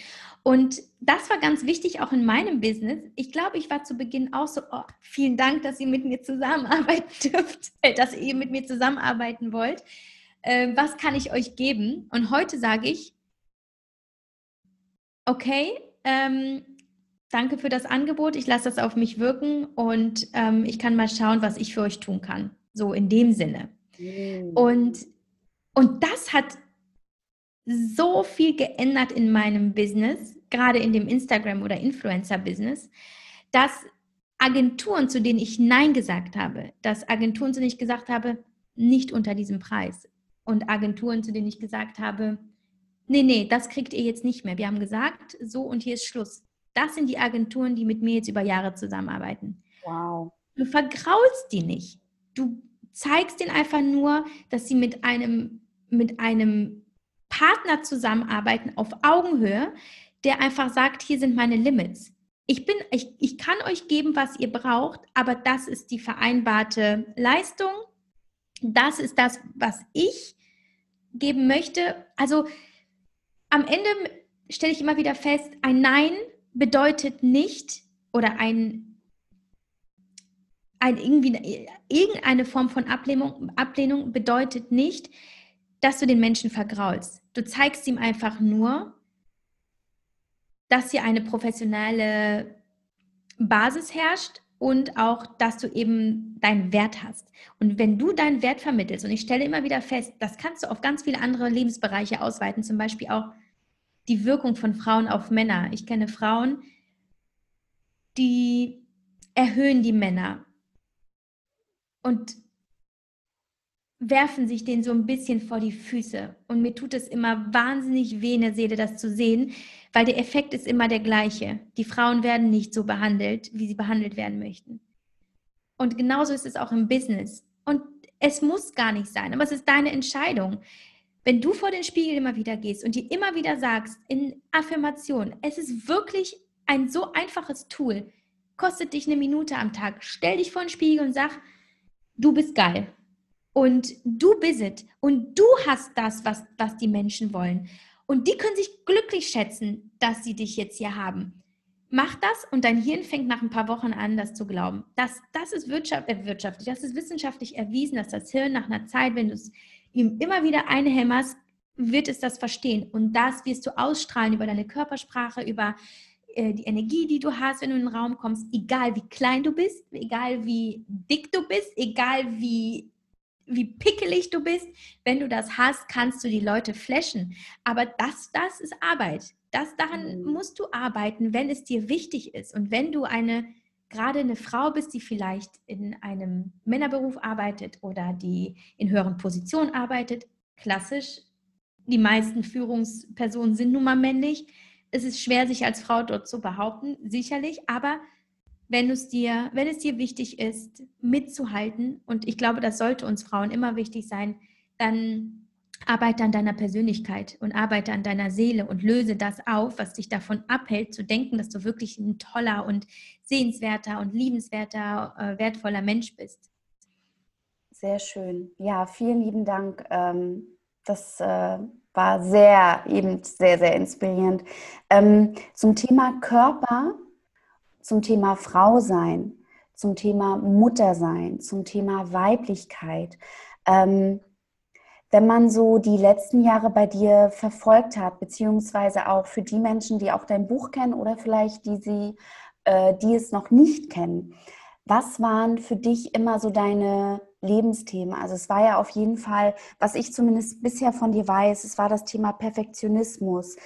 B: Und das war ganz wichtig auch in meinem Business. Ich glaube, ich war zu Beginn auch so, oh, vielen Dank, dass ihr mit mir zusammenarbeiten dürft, dass ihr mit mir zusammenarbeiten wollt. Äh, was kann ich euch geben? Und heute sage ich, okay, ähm, danke für das Angebot, ich lasse das auf mich wirken und ähm, ich kann mal schauen, was ich für euch tun kann. So in dem Sinne. Mhm. Und, und das hat so viel geändert in meinem Business, gerade in dem Instagram- oder Influencer-Business, dass Agenturen, zu denen ich Nein gesagt habe, dass Agenturen, zu denen ich gesagt habe, nicht unter diesem Preis. Und Agenturen, zu denen ich gesagt habe, nee, nee, das kriegt ihr jetzt nicht mehr. Wir haben gesagt, so und hier ist Schluss. Das sind die Agenturen, die mit mir jetzt über Jahre zusammenarbeiten.
A: Wow.
B: Du vergraulst die nicht. Du zeigst ihnen einfach nur, dass sie mit einem, mit einem Partner zusammenarbeiten auf Augenhöhe, der einfach sagt, hier sind meine Limits. Ich, bin, ich, ich kann euch geben, was ihr braucht, aber das ist die vereinbarte Leistung. Das ist das, was ich geben möchte. Also am Ende stelle ich immer wieder fest, ein Nein bedeutet nicht oder ein, ein irgendwie, irgendeine Form von Ablehnung, Ablehnung bedeutet nicht, dass du den Menschen vergraulst. Du zeigst ihm einfach nur, dass hier eine professionelle Basis herrscht und auch, dass du eben deinen Wert hast. Und wenn du deinen Wert vermittelst, und ich stelle immer wieder fest, das kannst du auf ganz viele andere Lebensbereiche ausweiten, zum Beispiel auch die Wirkung von Frauen auf Männer. Ich kenne Frauen, die erhöhen die Männer. Und werfen sich denen so ein bisschen vor die Füße. Und mir tut es immer wahnsinnig weh in der Seele, das zu sehen, weil der Effekt ist immer der gleiche. Die Frauen werden nicht so behandelt, wie sie behandelt werden möchten. Und genauso ist es auch im Business. Und es muss gar nicht sein, aber es ist deine Entscheidung. Wenn du vor den Spiegel immer wieder gehst und dir immer wieder sagst, in Affirmation, es ist wirklich ein so einfaches Tool, kostet dich eine Minute am Tag. Stell dich vor den Spiegel und sag, du bist geil und du bist es und du hast das, was, was die Menschen wollen. Und die können sich glücklich schätzen, dass sie dich jetzt hier haben. Mach das und dein Hirn fängt nach ein paar Wochen an, das zu glauben. Das, das ist wirtschaft, äh, wirtschaftlich, das ist wissenschaftlich erwiesen, dass das Hirn nach einer Zeit, wenn du es ihm immer wieder einhämmerst, wird es das verstehen. Und das wirst du ausstrahlen über deine Körpersprache, über äh, die Energie, die du hast, wenn du in den Raum kommst, egal wie klein du bist, egal wie dick du bist, egal wie wie pickelig du bist. Wenn du das hast, kannst du die Leute flashen. Aber das, das ist Arbeit. Das, daran mhm. musst du arbeiten, wenn es dir wichtig ist. Und wenn du eine, gerade eine Frau bist, die vielleicht in einem Männerberuf arbeitet oder die in höheren Positionen arbeitet, klassisch, die meisten Führungspersonen sind nun mal männlich. Es ist schwer, sich als Frau dort zu behaupten, sicherlich, aber wenn es dir, wenn es dir wichtig ist, mitzuhalten, und ich glaube, das sollte uns Frauen immer wichtig sein, dann arbeite an deiner Persönlichkeit und arbeite an deiner Seele und löse das auf, was dich davon abhält, zu denken, dass du wirklich ein toller und sehenswerter und liebenswerter, äh, wertvoller Mensch bist.
A: Sehr schön. Ja, vielen lieben Dank. Ähm, das äh, war sehr, eben sehr, sehr inspirierend. Ähm, zum Thema Körper zum Thema Frau sein, zum Thema Mutter sein, zum Thema Weiblichkeit. Ähm, wenn man so die letzten Jahre bei dir verfolgt hat, beziehungsweise auch für die Menschen, die auch dein Buch kennen oder vielleicht die sie, äh, die es noch nicht kennen, was waren für dich immer so deine Lebensthemen? Also es war ja auf jeden Fall, was ich zumindest bisher von dir weiß, es war das Thema Perfektionismus,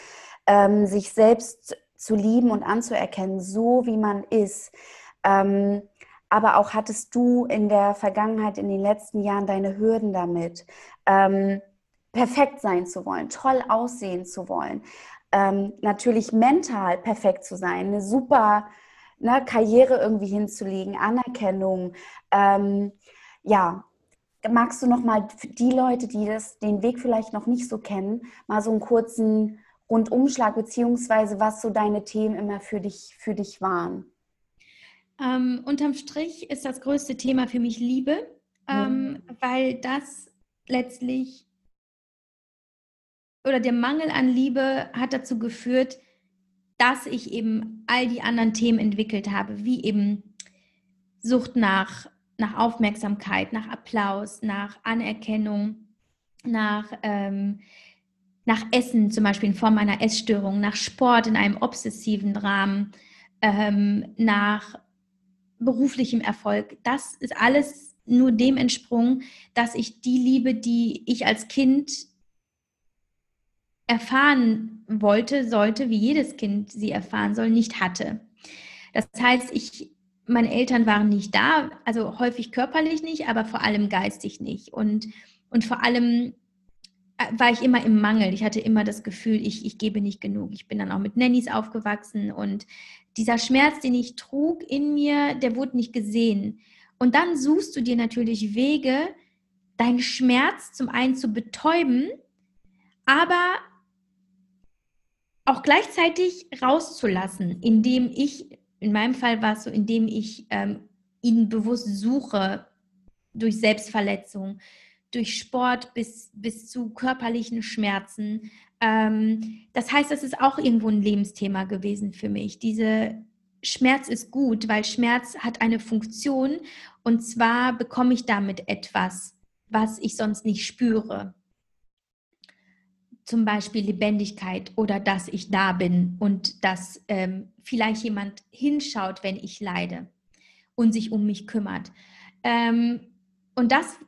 A: ähm, sich selbst zu lieben und anzuerkennen, so wie man ist. Ähm, aber auch hattest du in der Vergangenheit, in den letzten Jahren deine Hürden damit, ähm, perfekt sein zu wollen, toll aussehen zu wollen, ähm, natürlich mental perfekt zu sein, eine super ne, Karriere irgendwie hinzulegen, Anerkennung. Ähm, ja, magst du noch mal die Leute, die das, den Weg vielleicht noch nicht so kennen, mal so einen kurzen Rundumschlag, beziehungsweise was so deine Themen immer für dich, für dich waren?
B: Ähm, unterm Strich ist das größte Thema für mich Liebe, ähm, mhm. weil das letztlich oder der Mangel an Liebe hat dazu geführt, dass ich eben all die anderen Themen entwickelt habe, wie eben Sucht nach, nach Aufmerksamkeit, nach Applaus, nach Anerkennung, nach ähm, nach Essen, zum Beispiel in Form einer Essstörung, nach Sport in einem obsessiven Rahmen, ähm, nach beruflichem Erfolg. Das ist alles nur dem entsprungen, dass ich die Liebe, die ich als Kind erfahren wollte, sollte, wie jedes Kind sie erfahren soll, nicht hatte. Das heißt, ich, meine Eltern waren nicht da, also häufig körperlich nicht, aber vor allem geistig nicht. Und, und vor allem war ich immer im Mangel. Ich hatte immer das Gefühl, ich, ich gebe nicht genug. Ich bin dann auch mit Nannies aufgewachsen und dieser Schmerz, den ich trug in mir, der wurde nicht gesehen. Und dann suchst du dir natürlich Wege, deinen Schmerz zum einen zu betäuben, aber auch gleichzeitig rauszulassen, indem ich, in meinem Fall war es so, indem ich ähm, ihn bewusst suche durch Selbstverletzung, durch Sport bis, bis zu körperlichen Schmerzen. Ähm, das heißt, das ist auch irgendwo ein Lebensthema gewesen für mich. Diese Schmerz ist gut, weil Schmerz hat eine Funktion und zwar bekomme ich damit etwas, was ich sonst nicht spüre. Zum Beispiel Lebendigkeit oder dass ich da bin und dass ähm, vielleicht jemand hinschaut, wenn ich leide und sich um mich kümmert. Ähm, und das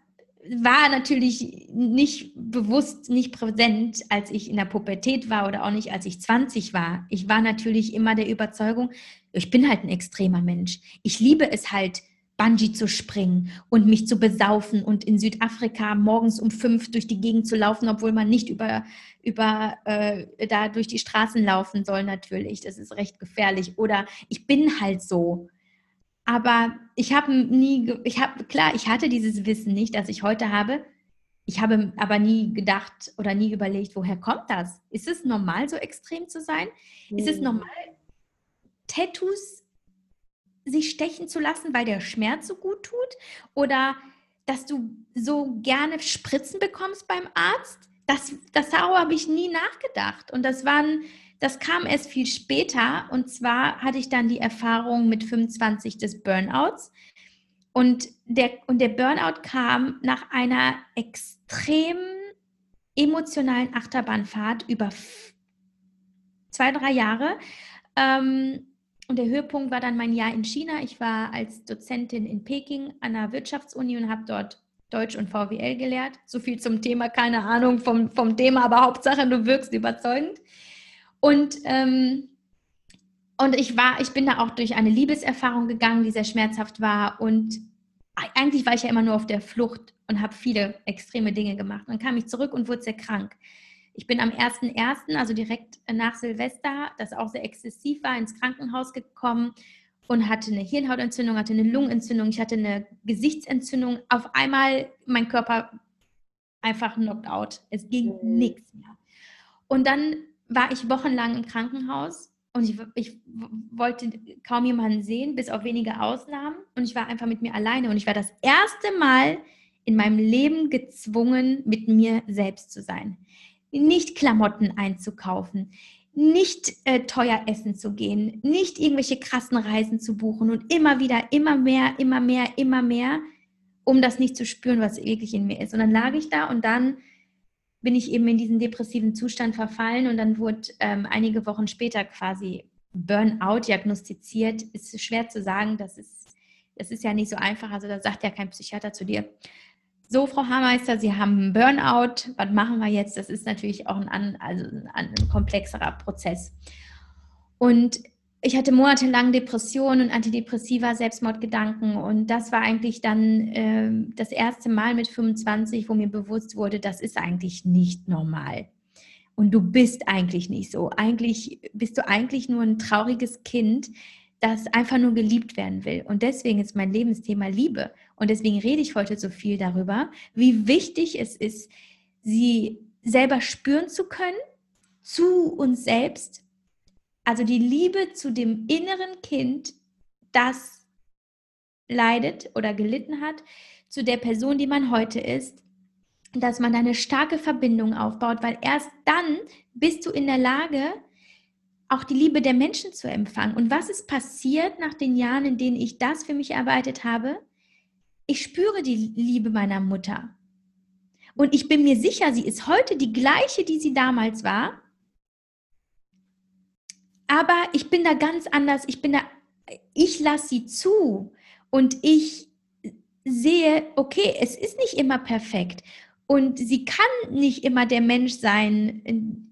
B: war natürlich nicht bewusst, nicht präsent, als ich in der Pubertät war oder auch nicht, als ich 20 war. Ich war natürlich immer der Überzeugung, ich bin halt ein extremer Mensch. Ich liebe es halt, Bungee zu springen und mich zu besaufen und in Südafrika morgens um fünf durch die Gegend zu laufen, obwohl man nicht über, über äh, da durch die Straßen laufen soll natürlich. Das ist recht gefährlich. Oder ich bin halt so. Aber ich habe nie, ich habe, klar, ich hatte dieses Wissen nicht, das ich heute habe. Ich habe aber nie gedacht oder nie überlegt, woher kommt das? Ist es normal, so extrem zu sein? Mhm. Ist es hm. normal, Tattoos sich stechen zu lassen, weil der Schmerz so gut tut? Oder dass du so gerne Spritzen bekommst beim Arzt? Das, das darüber habe ich nie nachgedacht. Und das waren, das kam erst viel später. Und zwar hatte ich dann die Erfahrung mit 25 des Burnouts. Und der, und der Burnout kam nach einer extrem emotionalen Achterbahnfahrt über zwei, drei Jahre. Ähm, und der Höhepunkt war dann mein Jahr in China. Ich war als Dozentin in Peking an der Wirtschaftsuni und habe dort Deutsch und VWL gelehrt. So viel zum Thema, keine Ahnung vom, vom Thema, aber Hauptsache, du wirkst überzeugend. Und, ähm, und ich war, ich bin da auch durch eine Liebeserfahrung gegangen, die sehr schmerzhaft war. Und eigentlich war ich ja immer nur auf der Flucht und habe viele extreme Dinge gemacht. Dann kam ich zurück und wurde sehr krank. Ich bin am 1.1., also direkt nach Silvester, das auch sehr exzessiv war, ins Krankenhaus gekommen und hatte eine Hirnhautentzündung, hatte eine Lungenentzündung, ich hatte eine Gesichtsentzündung. Auf einmal mein Körper einfach knocked out. Es ging mhm. nichts mehr. Und dann war ich wochenlang im Krankenhaus und ich, ich, wollte kaum jemanden sehen, bis auf wenige Ausnahmen. Und ich war einfach mit mir alleine. Und ich war das erste Mal in meinem Leben gezwungen, mit mir selbst zu sein nicht Klamotten einzukaufen, nicht äh, teuer essen zu gehen, nicht irgendwelche krassen Reisen zu buchen und immer wieder, immer mehr, immer mehr, immer mehr, um das nicht zu spüren, was wirklich in mir ist. Und dann lag ich da und dann bin ich eben in diesen depressiven Zustand verfallen und dann wurde ähm, einige Wochen später quasi Burnout diagnostiziert. Ist schwer zu sagen, das ist, das ist ja nicht so einfach. Also da sagt ja kein Psychiater zu dir, so, Frau Haarmeister, Sie haben Burnout, was machen wir jetzt? Das ist natürlich auch ein, also ein komplexerer Prozess. Und ich hatte monatelang Depressionen und Antidepressiva, Selbstmordgedanken und das war eigentlich dann äh, das erste Mal mit 25, wo mir bewusst wurde, das ist eigentlich nicht normal. Und du bist eigentlich nicht so. Eigentlich bist du eigentlich nur ein trauriges Kind, das einfach nur geliebt werden will. Und deswegen ist mein Lebensthema Liebe. Und deswegen rede ich heute so viel darüber, wie wichtig es ist, sie selber spüren zu können, zu uns selbst. Also die Liebe zu dem inneren Kind, das leidet oder gelitten hat, zu der Person, die man heute ist, dass man eine starke Verbindung aufbaut, weil erst dann bist du in der Lage, auch die Liebe der Menschen zu empfangen. Und was ist passiert nach den Jahren, in denen ich das für mich erarbeitet habe? Ich spüre die Liebe meiner Mutter. Und ich bin mir sicher, sie ist heute die gleiche, die sie damals war. Aber ich bin da ganz anders. Ich bin da, ich lasse sie zu und ich sehe, okay, es ist nicht immer perfekt. Und sie kann nicht immer der Mensch sein,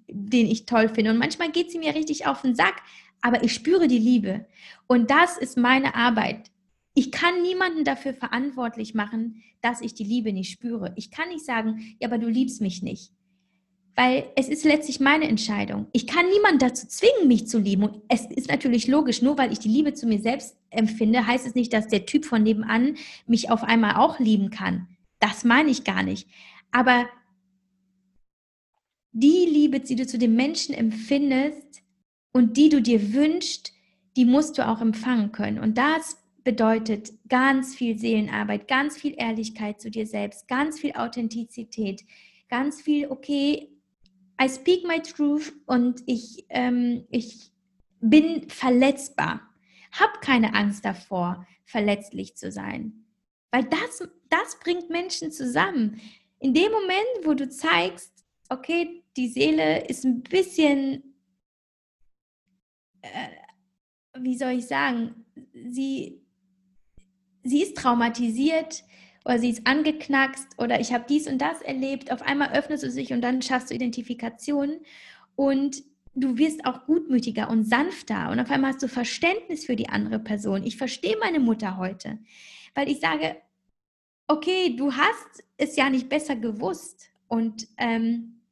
B: den ich toll finde. Und manchmal geht sie mir richtig auf den Sack, aber ich spüre die Liebe. Und das ist meine Arbeit. Ich kann niemanden dafür verantwortlich machen, dass ich die Liebe nicht spüre. Ich kann nicht sagen, ja, aber du liebst mich nicht. Weil es ist letztlich meine Entscheidung. Ich kann niemanden dazu zwingen, mich zu lieben. Und es ist natürlich logisch, nur weil ich die Liebe zu mir selbst empfinde, heißt es nicht, dass der Typ von nebenan mich auf einmal auch lieben kann. Das meine ich gar nicht. Aber die Liebe, die du zu dem Menschen empfindest und die du dir wünschst, die musst du auch empfangen können. Und das bedeutet ganz viel Seelenarbeit, ganz viel Ehrlichkeit zu dir selbst, ganz viel Authentizität, ganz viel, okay, I speak my truth und ich, ähm, ich bin verletzbar. Hab keine Angst davor, verletzlich zu sein. Weil das, das bringt Menschen zusammen. In dem Moment, wo du zeigst, okay, die Seele ist ein bisschen, äh, wie soll ich sagen, sie, sie ist traumatisiert oder sie ist angeknackst oder ich habe dies und das erlebt. Auf einmal öffnest du dich und dann schaffst du Identifikation und du wirst auch gutmütiger und sanfter und auf einmal hast du Verständnis für die andere Person. Ich verstehe meine Mutter heute, weil ich sage, okay, du hast es ja nicht besser gewusst und ähm,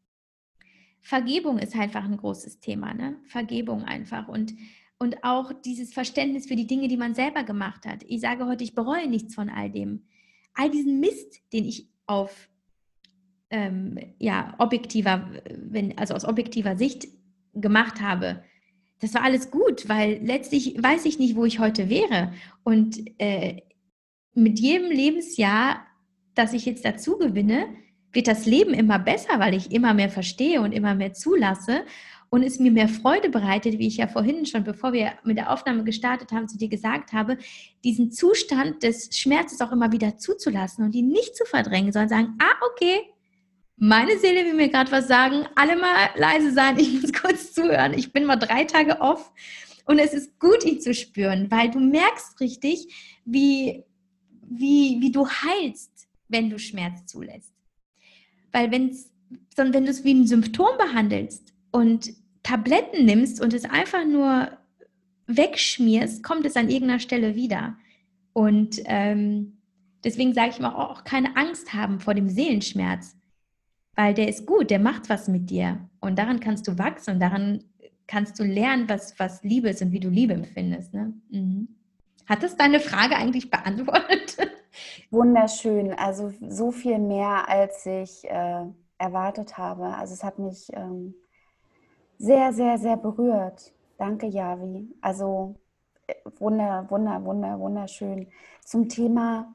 B: Vergebung ist einfach ein großes Thema, ne? Vergebung einfach und und auch dieses Verständnis für die Dinge, die man selber gemacht hat. Ich sage heute, ich bereue nichts von all dem. All diesen Mist, den ich auf ähm, ja, objektiver, wenn, also aus objektiver Sicht gemacht habe, das war alles gut, weil letztlich weiß ich nicht, wo ich heute wäre. Und äh, mit jedem Lebensjahr, das ich jetzt dazu gewinne, wird das Leben immer besser, weil ich immer mehr verstehe und immer mehr zulasse und es mir mehr Freude bereitet, wie ich ja vorhin schon, bevor wir mit der Aufnahme gestartet haben, zu dir gesagt habe, diesen Zustand des Schmerzes auch immer wieder zuzulassen und ihn nicht zu verdrängen, sondern sagen, ah, okay, meine Seele will mir gerade was sagen, alle mal leise sein, ich muss kurz zuhören, ich bin mal drei Tage off und es ist gut, ihn zu spüren, weil du merkst richtig, wie, wie, wie du heilst, wenn du Schmerz zulässt. Weil wenn's, wenn du es wie ein Symptom behandelst und Tabletten nimmst und es einfach nur wegschmierst, kommt es an irgendeiner Stelle wieder. Und ähm, deswegen sage ich immer auch keine Angst haben vor dem Seelenschmerz, weil der ist gut, der macht was mit dir. Und daran kannst du wachsen und daran kannst du lernen, was, was Liebe ist und wie du Liebe empfindest. Ne? Mhm. Hat das deine Frage eigentlich beantwortet?
A: Wunderschön. Also so viel mehr, als ich äh, erwartet habe. Also es hat mich ähm, sehr, sehr, sehr berührt. Danke, Javi. Also äh, wunder, wunder, wunder, wunderschön. Zum Thema,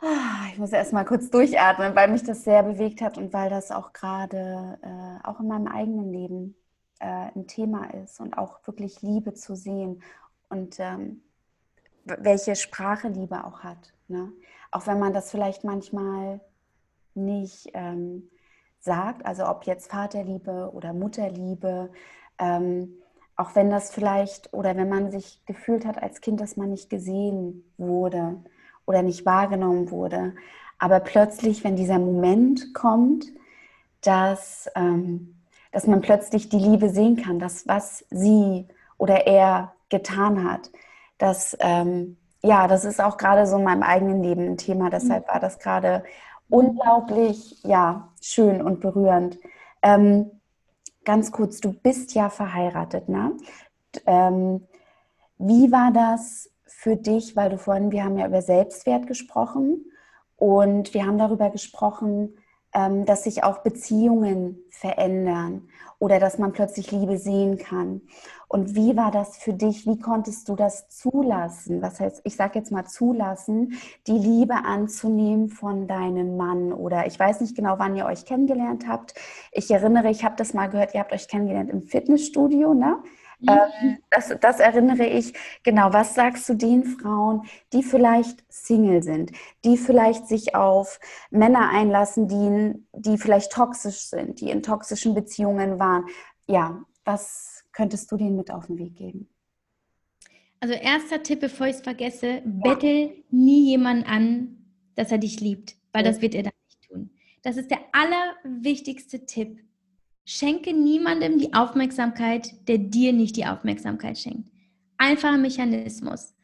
A: ah, ich muss erst mal kurz durchatmen, weil mich das sehr bewegt hat und weil das auch gerade äh, auch in meinem eigenen Leben äh, ein Thema ist und auch wirklich Liebe zu sehen und ähm, welche Sprache Liebe auch hat. Ne? Auch wenn man das vielleicht manchmal nicht ähm, sagt, also ob jetzt Vaterliebe oder Mutterliebe, ähm, auch wenn das vielleicht oder wenn man sich gefühlt hat als Kind, dass man nicht gesehen wurde oder nicht wahrgenommen wurde, aber plötzlich, wenn dieser Moment kommt, dass, ähm, dass man plötzlich die Liebe sehen kann, das, was sie oder er getan hat, dass, ähm, ja, das ist auch gerade so in meinem eigenen Leben ein Thema, deshalb war das gerade unglaublich, ja, schön und berührend. Ähm, ganz kurz, du bist ja verheiratet, ne? Ähm, wie war das für dich, weil du vorhin, wir haben ja über Selbstwert gesprochen und wir haben darüber gesprochen, dass sich auch Beziehungen verändern oder dass man plötzlich Liebe sehen kann. Und wie war das für dich? Wie konntest du das zulassen? Was heißt, ich sage jetzt mal zulassen, die Liebe anzunehmen von deinem Mann oder ich weiß nicht genau, wann ihr euch kennengelernt habt. Ich erinnere, ich habe das mal gehört, ihr habt euch kennengelernt im Fitnessstudio, ne? Mhm. Ähm, das, das, erinnere ich. Genau, was sagst du den Frauen, die vielleicht Single sind, die vielleicht sich auf Männer einlassen, die, die vielleicht toxisch sind, die in toxischen Beziehungen waren? Ja, was könntest du denen mit auf den Weg geben?
B: Also erster Tipp, bevor ich es vergesse, ja. bettel nie jemanden an, dass er dich liebt, weil ja. das wird er dann nicht tun. Das ist der allerwichtigste Tipp. Schenke niemandem die Aufmerksamkeit, der dir nicht die Aufmerksamkeit schenkt. Einfacher Mechanismus.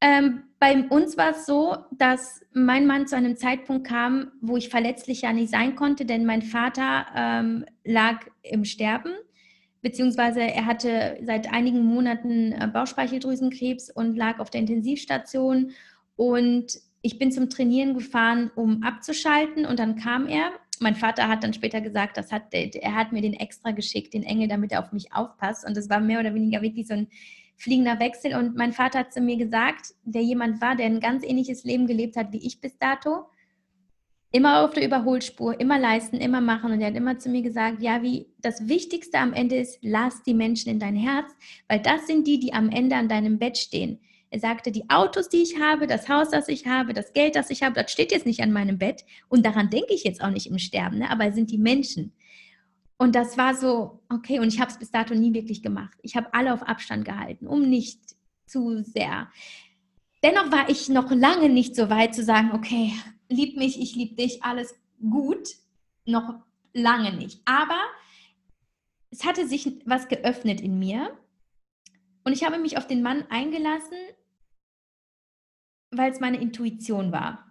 B: Ähm, bei uns war es so, dass mein Mann zu einem Zeitpunkt kam, wo ich verletzlicher nicht sein konnte, denn mein Vater ähm, lag im Sterben, beziehungsweise er hatte seit einigen Monaten äh, Bauchspeicheldrüsenkrebs und lag auf der Intensivstation. Und ich bin zum Trainieren gefahren, um abzuschalten. Und dann kam er mein Vater hat dann später gesagt, das hat, er hat mir den extra geschickt, den Engel, damit er auf mich aufpasst. Und das war mehr oder weniger wirklich so ein fliegender Wechsel. Und mein Vater hat zu mir gesagt, der jemand war, der ein ganz ähnliches Leben gelebt hat wie ich bis dato. Immer auf der Überholspur, immer leisten, immer machen. Und er hat immer zu mir gesagt, ja, wie das Wichtigste am Ende ist, lass die Menschen in dein Herz, weil das sind die, die am Ende an deinem Bett stehen. Er sagte, die Autos, die ich habe, das Haus, das ich habe, das Geld, das ich habe, das steht jetzt nicht an meinem Bett. Und daran denke ich jetzt auch nicht im Sterben, ne? aber es sind die Menschen. Und das war so, okay, und ich habe es bis dato nie wirklich gemacht. Ich habe alle auf Abstand gehalten, um nicht zu sehr. Dennoch war ich noch lange nicht so weit zu sagen, okay, lieb mich, ich liebe dich, alles gut. Noch lange nicht. Aber es hatte sich was geöffnet in mir. Und ich habe mich auf den Mann eingelassen, weil es meine Intuition war.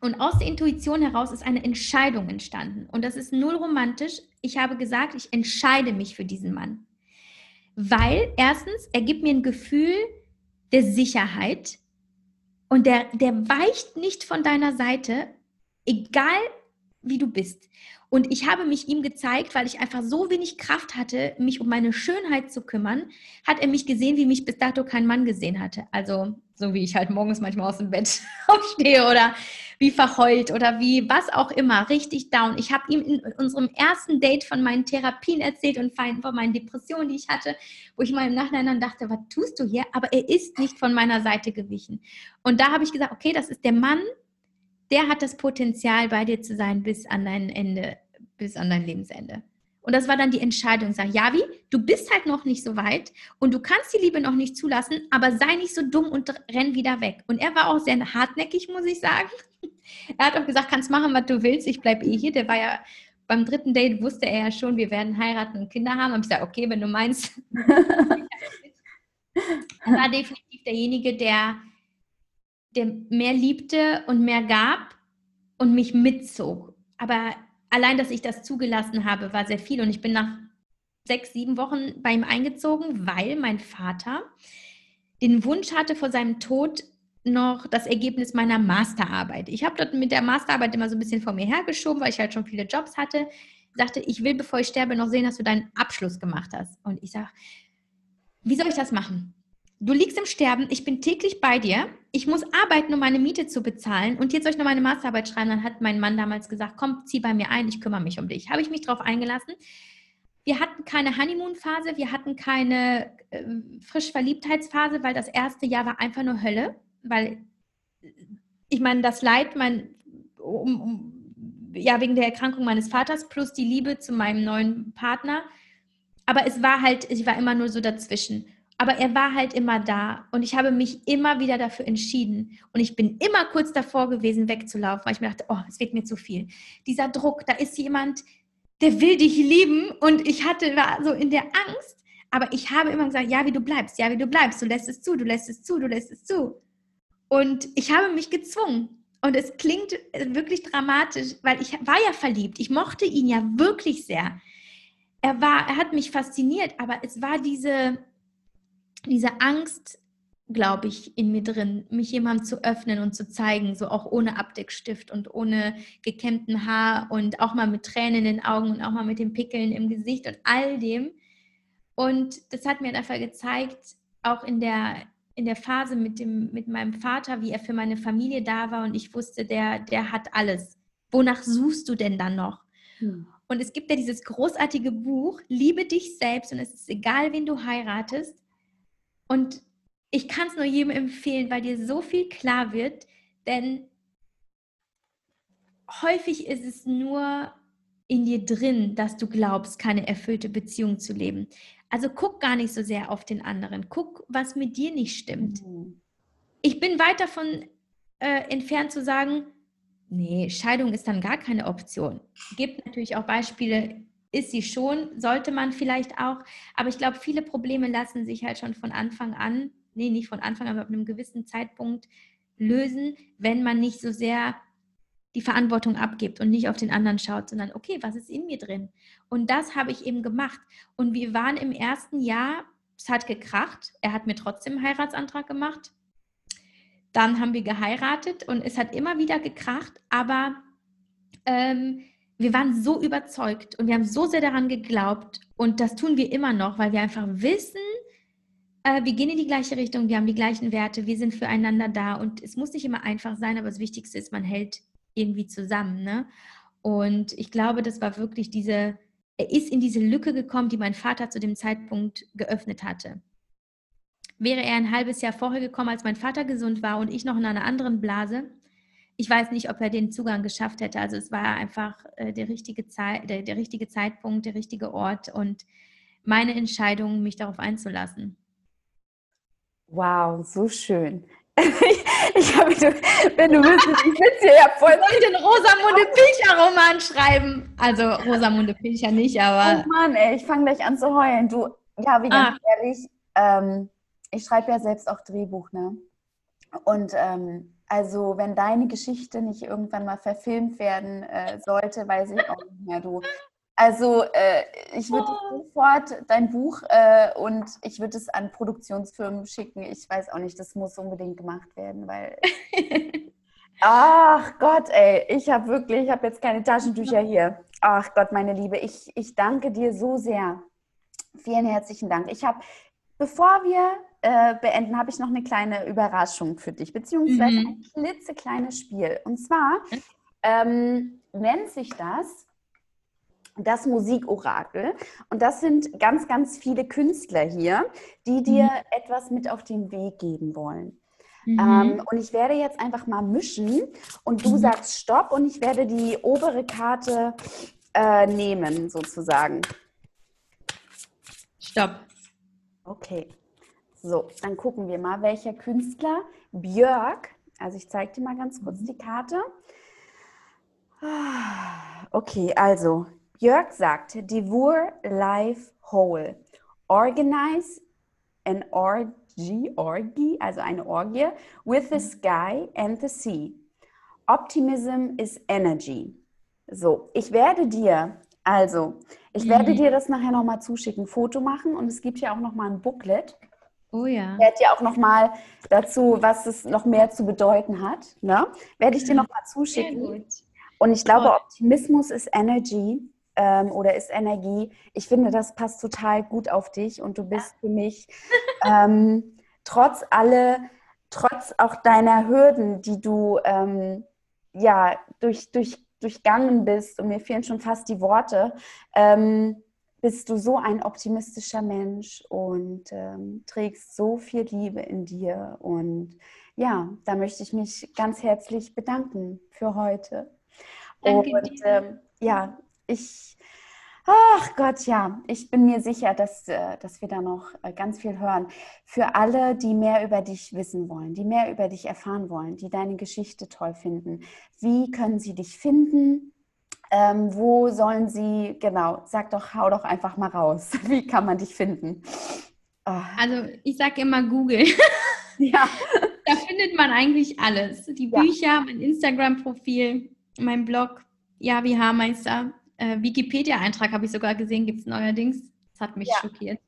B: Und aus der Intuition heraus ist eine Entscheidung entstanden. Und das ist null romantisch. Ich habe gesagt, ich entscheide mich für diesen Mann. Weil erstens, er gibt mir ein Gefühl der Sicherheit und der, der weicht nicht von deiner Seite, egal wie du bist. Und ich habe mich ihm gezeigt, weil ich einfach so wenig Kraft hatte, mich um meine Schönheit zu kümmern, hat er mich gesehen, wie mich bis dato kein Mann gesehen hatte. Also so wie ich halt morgens manchmal aus dem Bett aufstehe oder wie verheult oder wie was auch immer, richtig down. Ich habe ihm in unserem ersten Date von meinen Therapien erzählt und von meinen Depressionen, die ich hatte, wo ich mal im Nachhinein dann dachte, was tust du hier? Aber er ist nicht von meiner Seite gewichen. Und da habe ich gesagt, okay, das ist der Mann, der hat das Potenzial, bei dir zu sein bis an dein Ende, bis an dein Lebensende. Und das war dann die Entscheidung. Sag, Javi, du bist halt noch nicht so weit und du kannst die Liebe noch nicht zulassen, aber sei nicht so dumm und renn wieder weg. Und er war auch sehr hartnäckig, muss ich sagen. Er hat auch gesagt, kannst machen, was du willst, ich bleibe eh hier. Der war ja beim dritten Date, wusste er ja schon, wir werden heiraten und Kinder haben. Und ich gesagt, okay, wenn du meinst. er war definitiv derjenige, der der mehr liebte und mehr gab und mich mitzog. Aber allein, dass ich das zugelassen habe, war sehr viel. Und ich bin nach sechs, sieben Wochen bei ihm eingezogen, weil mein Vater den Wunsch hatte, vor seinem Tod noch das Ergebnis meiner Masterarbeit. Ich habe dort mit der Masterarbeit immer so ein bisschen vor mir hergeschoben, weil ich halt schon viele Jobs hatte. Sagte, ich will, bevor ich sterbe, noch sehen, dass du deinen Abschluss gemacht hast. Und ich sage, wie soll ich das machen? Du liegst im Sterben, ich bin täglich bei dir, ich muss arbeiten, um meine Miete zu bezahlen und jetzt soll ich noch meine Masterarbeit schreiben. Dann hat mein Mann damals gesagt, komm, zieh bei mir ein, ich kümmere mich um dich. Habe ich mich darauf eingelassen. Wir hatten keine Honeymoon-Phase, wir hatten keine äh, Frischverliebtheitsphase, weil das erste Jahr war einfach nur Hölle, weil ich meine, das Leid, mein, um, um, ja, wegen der Erkrankung meines Vaters plus die Liebe zu meinem neuen Partner. Aber es war halt, ich war immer nur so dazwischen. Aber er war halt immer da und ich habe mich immer wieder dafür entschieden. Und ich bin immer kurz davor gewesen, wegzulaufen, weil ich mir dachte, oh, es wird mir zu viel. Dieser Druck, da ist jemand, der will dich lieben und ich hatte, war so in der Angst. Aber ich habe immer gesagt, ja, wie du bleibst, ja, wie du bleibst, du lässt es zu, du lässt es zu, du lässt es zu. Und ich habe mich gezwungen. Und es klingt wirklich dramatisch, weil ich war ja verliebt. Ich mochte ihn ja wirklich sehr. Er war, er hat mich fasziniert, aber es war diese, diese Angst, glaube ich, in mir drin, mich jemandem zu öffnen und zu zeigen, so auch ohne Abdeckstift und ohne gekämmten Haar und auch mal mit Tränen in den Augen und auch mal mit den Pickeln im Gesicht und all dem. Und das hat mir einfach gezeigt, auch in der, in der Phase mit, dem, mit meinem Vater, wie er für meine Familie da war und ich wusste, der, der hat alles. Wonach suchst du denn dann noch? Hm. Und es gibt ja dieses großartige Buch, Liebe dich selbst und es ist egal, wen du heiratest. Und ich kann es nur jedem empfehlen, weil dir so viel klar wird, denn häufig ist es nur in dir drin, dass du glaubst, keine erfüllte Beziehung zu leben. Also guck gar nicht so sehr auf den anderen. Guck, was mit dir nicht stimmt. Mhm. Ich bin weit davon äh, entfernt zu sagen, nee, Scheidung ist dann gar keine Option. Es gibt natürlich auch Beispiele, ist sie schon, sollte man vielleicht auch. Aber ich glaube, viele Probleme lassen sich halt schon von Anfang an, nee, nicht von Anfang an, aber ab einem gewissen Zeitpunkt lösen, wenn man nicht so sehr die Verantwortung abgibt und nicht auf den anderen schaut, sondern okay, was ist in mir drin? Und das habe ich eben gemacht. Und wir waren im ersten Jahr, es hat gekracht, er hat mir trotzdem einen Heiratsantrag gemacht. Dann haben wir geheiratet und es hat immer wieder gekracht, aber ähm, wir waren so überzeugt und wir haben so sehr daran geglaubt und das tun wir immer noch, weil wir einfach wissen, äh, wir gehen in die gleiche Richtung, wir haben die gleichen Werte, wir sind füreinander da und es muss nicht immer einfach sein, aber das Wichtigste ist, man hält irgendwie zusammen. Ne? Und ich glaube, das war wirklich diese, er ist in diese Lücke gekommen, die mein Vater zu dem Zeitpunkt geöffnet hatte. Wäre er ein halbes Jahr vorher gekommen, als mein Vater gesund war und ich noch in einer anderen Blase, ich weiß nicht, ob er den Zugang geschafft hätte. Also es war einfach äh, der, richtige Zeit, der, der richtige Zeitpunkt, der richtige Ort und meine Entscheidung, mich darauf einzulassen.
A: Wow, so schön. ich, ich habe, wenn du willst, ich sitze hier ja voll.
B: Ich den Rosamunde Pilcher Roman schreiben. Also Rosamunde Pilcher nicht, aber.
A: Oh Mann, ey, ich fange gleich an zu heulen. Du, ja, wie ganz ah. ehrlich, ähm, ich schreibe ja selbst auch Drehbuch, ne? Und ähm, also, wenn deine Geschichte nicht irgendwann mal verfilmt werden äh, sollte, weiß ich auch nicht mehr, du. Also, äh, ich würde oh. sofort dein Buch äh, und ich würde es an Produktionsfirmen schicken. Ich weiß auch nicht, das muss unbedingt gemacht werden, weil. Ach Gott, ey, ich habe wirklich, ich habe jetzt keine Taschentücher hier. Ach Gott, meine Liebe, ich, ich danke dir so sehr. Vielen herzlichen Dank. Ich habe, bevor wir äh, beenden, habe ich noch eine kleine Überraschung für dich, beziehungsweise mhm. ein klitzekleines Spiel. Und zwar ähm, nennt sich das das Musikorakel. Und das sind ganz, ganz viele Künstler hier, die dir mhm. etwas mit auf den Weg geben wollen. Mhm. Ähm, und ich werde jetzt einfach mal mischen und du mhm. sagst Stopp und ich werde die obere Karte äh, nehmen, sozusagen.
B: Stopp.
A: Okay. So, dann gucken wir mal, welcher Künstler. Björk. Also ich zeige dir mal ganz kurz mhm. die Karte. Okay, also Björk sagt, Devour Life Whole. Organize an orgy, orgy, also eine Orgie, with the mhm. sky and the sea. Optimism is energy. So, ich werde dir, also, ich mhm. werde dir das nachher nochmal zuschicken, Foto machen und es gibt ja auch nochmal ein Booklet.
B: Oh ja.
A: Ich werde dir auch nochmal dazu, was es noch mehr zu bedeuten hat, ne? werde ich dir nochmal zuschicken. Und ich glaube, Optimismus ist Energy ähm, oder ist Energie. Ich finde, das passt total gut auf dich und du bist für mich ähm, trotz alle, trotz auch deiner Hürden, die du ähm, ja durch, durch, durchgangen bist und mir fehlen schon fast die Worte, ähm, bist du so ein optimistischer Mensch und ähm, trägst so viel Liebe in dir. Und ja, da möchte ich mich ganz herzlich bedanken für heute. Danke und ähm, ja, ich, ach Gott, ja, ich bin mir sicher, dass, äh, dass wir da noch äh, ganz viel hören. Für alle, die mehr über dich wissen wollen, die mehr über dich erfahren wollen, die deine Geschichte toll finden, wie können sie dich finden? Ähm, wo sollen Sie, genau, sag doch, hau doch einfach mal raus. Wie kann man dich finden?
B: Oh. Also ich sage immer Google. ja. Da findet man eigentlich alles. Die ja. Bücher, mein Instagram-Profil, mein Blog, ja, wie Haarmeister. Äh, Wikipedia-Eintrag habe ich sogar gesehen, gibt es neuerdings. Das hat mich ja. schockiert.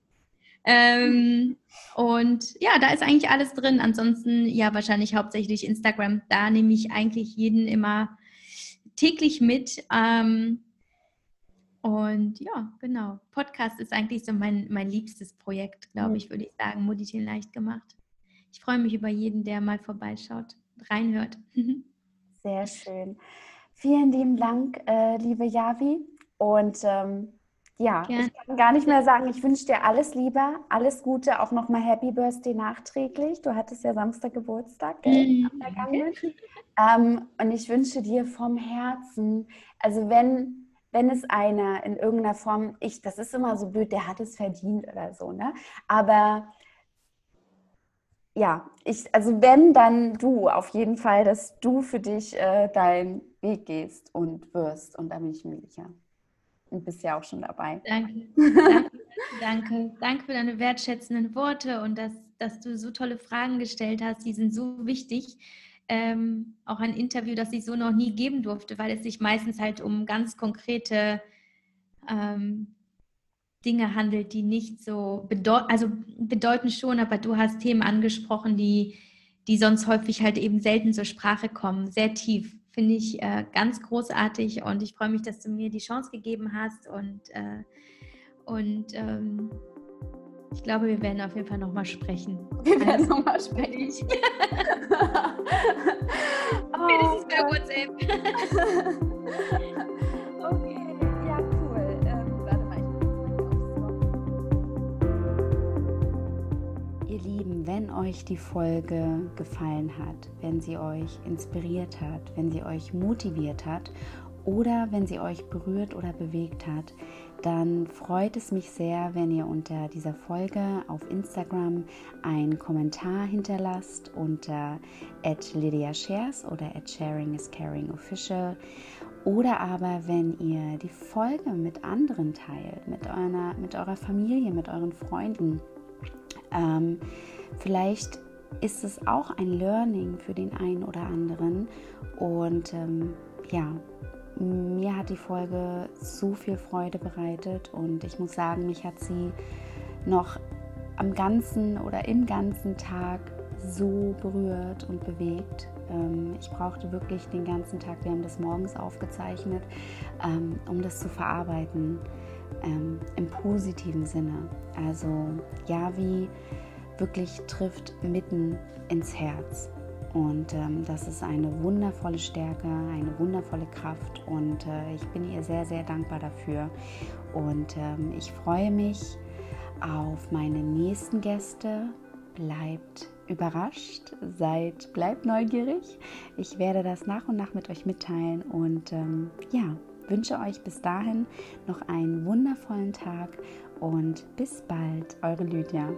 B: Ähm, und ja, da ist eigentlich alles drin. Ansonsten, ja, wahrscheinlich hauptsächlich Instagram. Da nehme ich eigentlich jeden immer täglich mit. Ähm, und ja, genau. Podcast ist eigentlich so mein, mein liebstes Projekt, glaube ich, würde ich sagen. Moditieren leicht gemacht. Ich freue mich über jeden, der mal vorbeischaut, reinhört.
A: Sehr schön. Vielen lieben Dank, äh, liebe Javi. Und ähm, ja, Gerne. ich kann gar nicht mehr sagen, ich wünsche dir alles Liebe, alles Gute, auch nochmal Happy Birthday nachträglich. Du hattest ja Samstag Geburtstag, gell? Mhm. Ähm, und ich wünsche dir vom Herzen, also wenn, wenn es einer in irgendeiner Form, ich, das ist immer so blöd, der hat es verdient oder so, ne? Aber ja, ich, also wenn, dann du auf jeden Fall, dass du für dich äh, deinen Weg gehst und wirst. Und da bin ich mir sicher. Und bist ja auch schon dabei.
B: Danke. Danke, danke, danke für deine wertschätzenden Worte und dass, dass du so tolle Fragen gestellt hast. Die sind so wichtig. Ähm, auch ein Interview, das ich so noch nie geben durfte, weil es sich meistens halt um ganz konkrete ähm, Dinge handelt, die nicht so bedeuten, also bedeuten schon, aber du hast Themen angesprochen, die, die sonst häufig halt eben selten zur Sprache kommen, sehr tief finde ich äh, ganz großartig und ich freue mich, dass du mir die Chance gegeben hast und, äh, und ähm, ich glaube, wir werden auf jeden Fall nochmal sprechen.
A: Wir werden also, nochmal sprechen.
B: oh, Wenigstens bei WhatsApp.
A: Wenn euch die Folge gefallen hat, wenn sie euch inspiriert hat, wenn sie euch motiviert hat oder wenn sie euch berührt oder bewegt hat, dann freut es mich sehr, wenn ihr unter dieser Folge auf Instagram einen Kommentar hinterlasst unter @lydiashares oder @sharingiscaringofficial oder aber wenn ihr die Folge mit anderen teilt, mit eurer, mit eurer Familie, mit euren Freunden. Ähm, Vielleicht ist es auch ein Learning für den einen oder anderen. Und ähm, ja, mir hat die Folge so viel Freude bereitet und ich muss sagen, mich hat sie noch am ganzen oder im ganzen Tag so berührt und bewegt. Ähm, ich brauchte wirklich den ganzen Tag, wir haben das morgens aufgezeichnet, ähm, um das zu verarbeiten ähm, im positiven Sinne. Also ja, wie wirklich trifft mitten ins Herz. Und ähm, das ist eine wundervolle Stärke, eine wundervolle Kraft und äh, ich bin ihr sehr, sehr dankbar dafür. Und ähm, ich freue mich auf meine nächsten Gäste. Bleibt überrascht, seid, bleibt neugierig. Ich werde das nach und nach mit euch mitteilen und ähm, ja, wünsche euch bis dahin noch einen wundervollen Tag und bis bald, eure Lydia.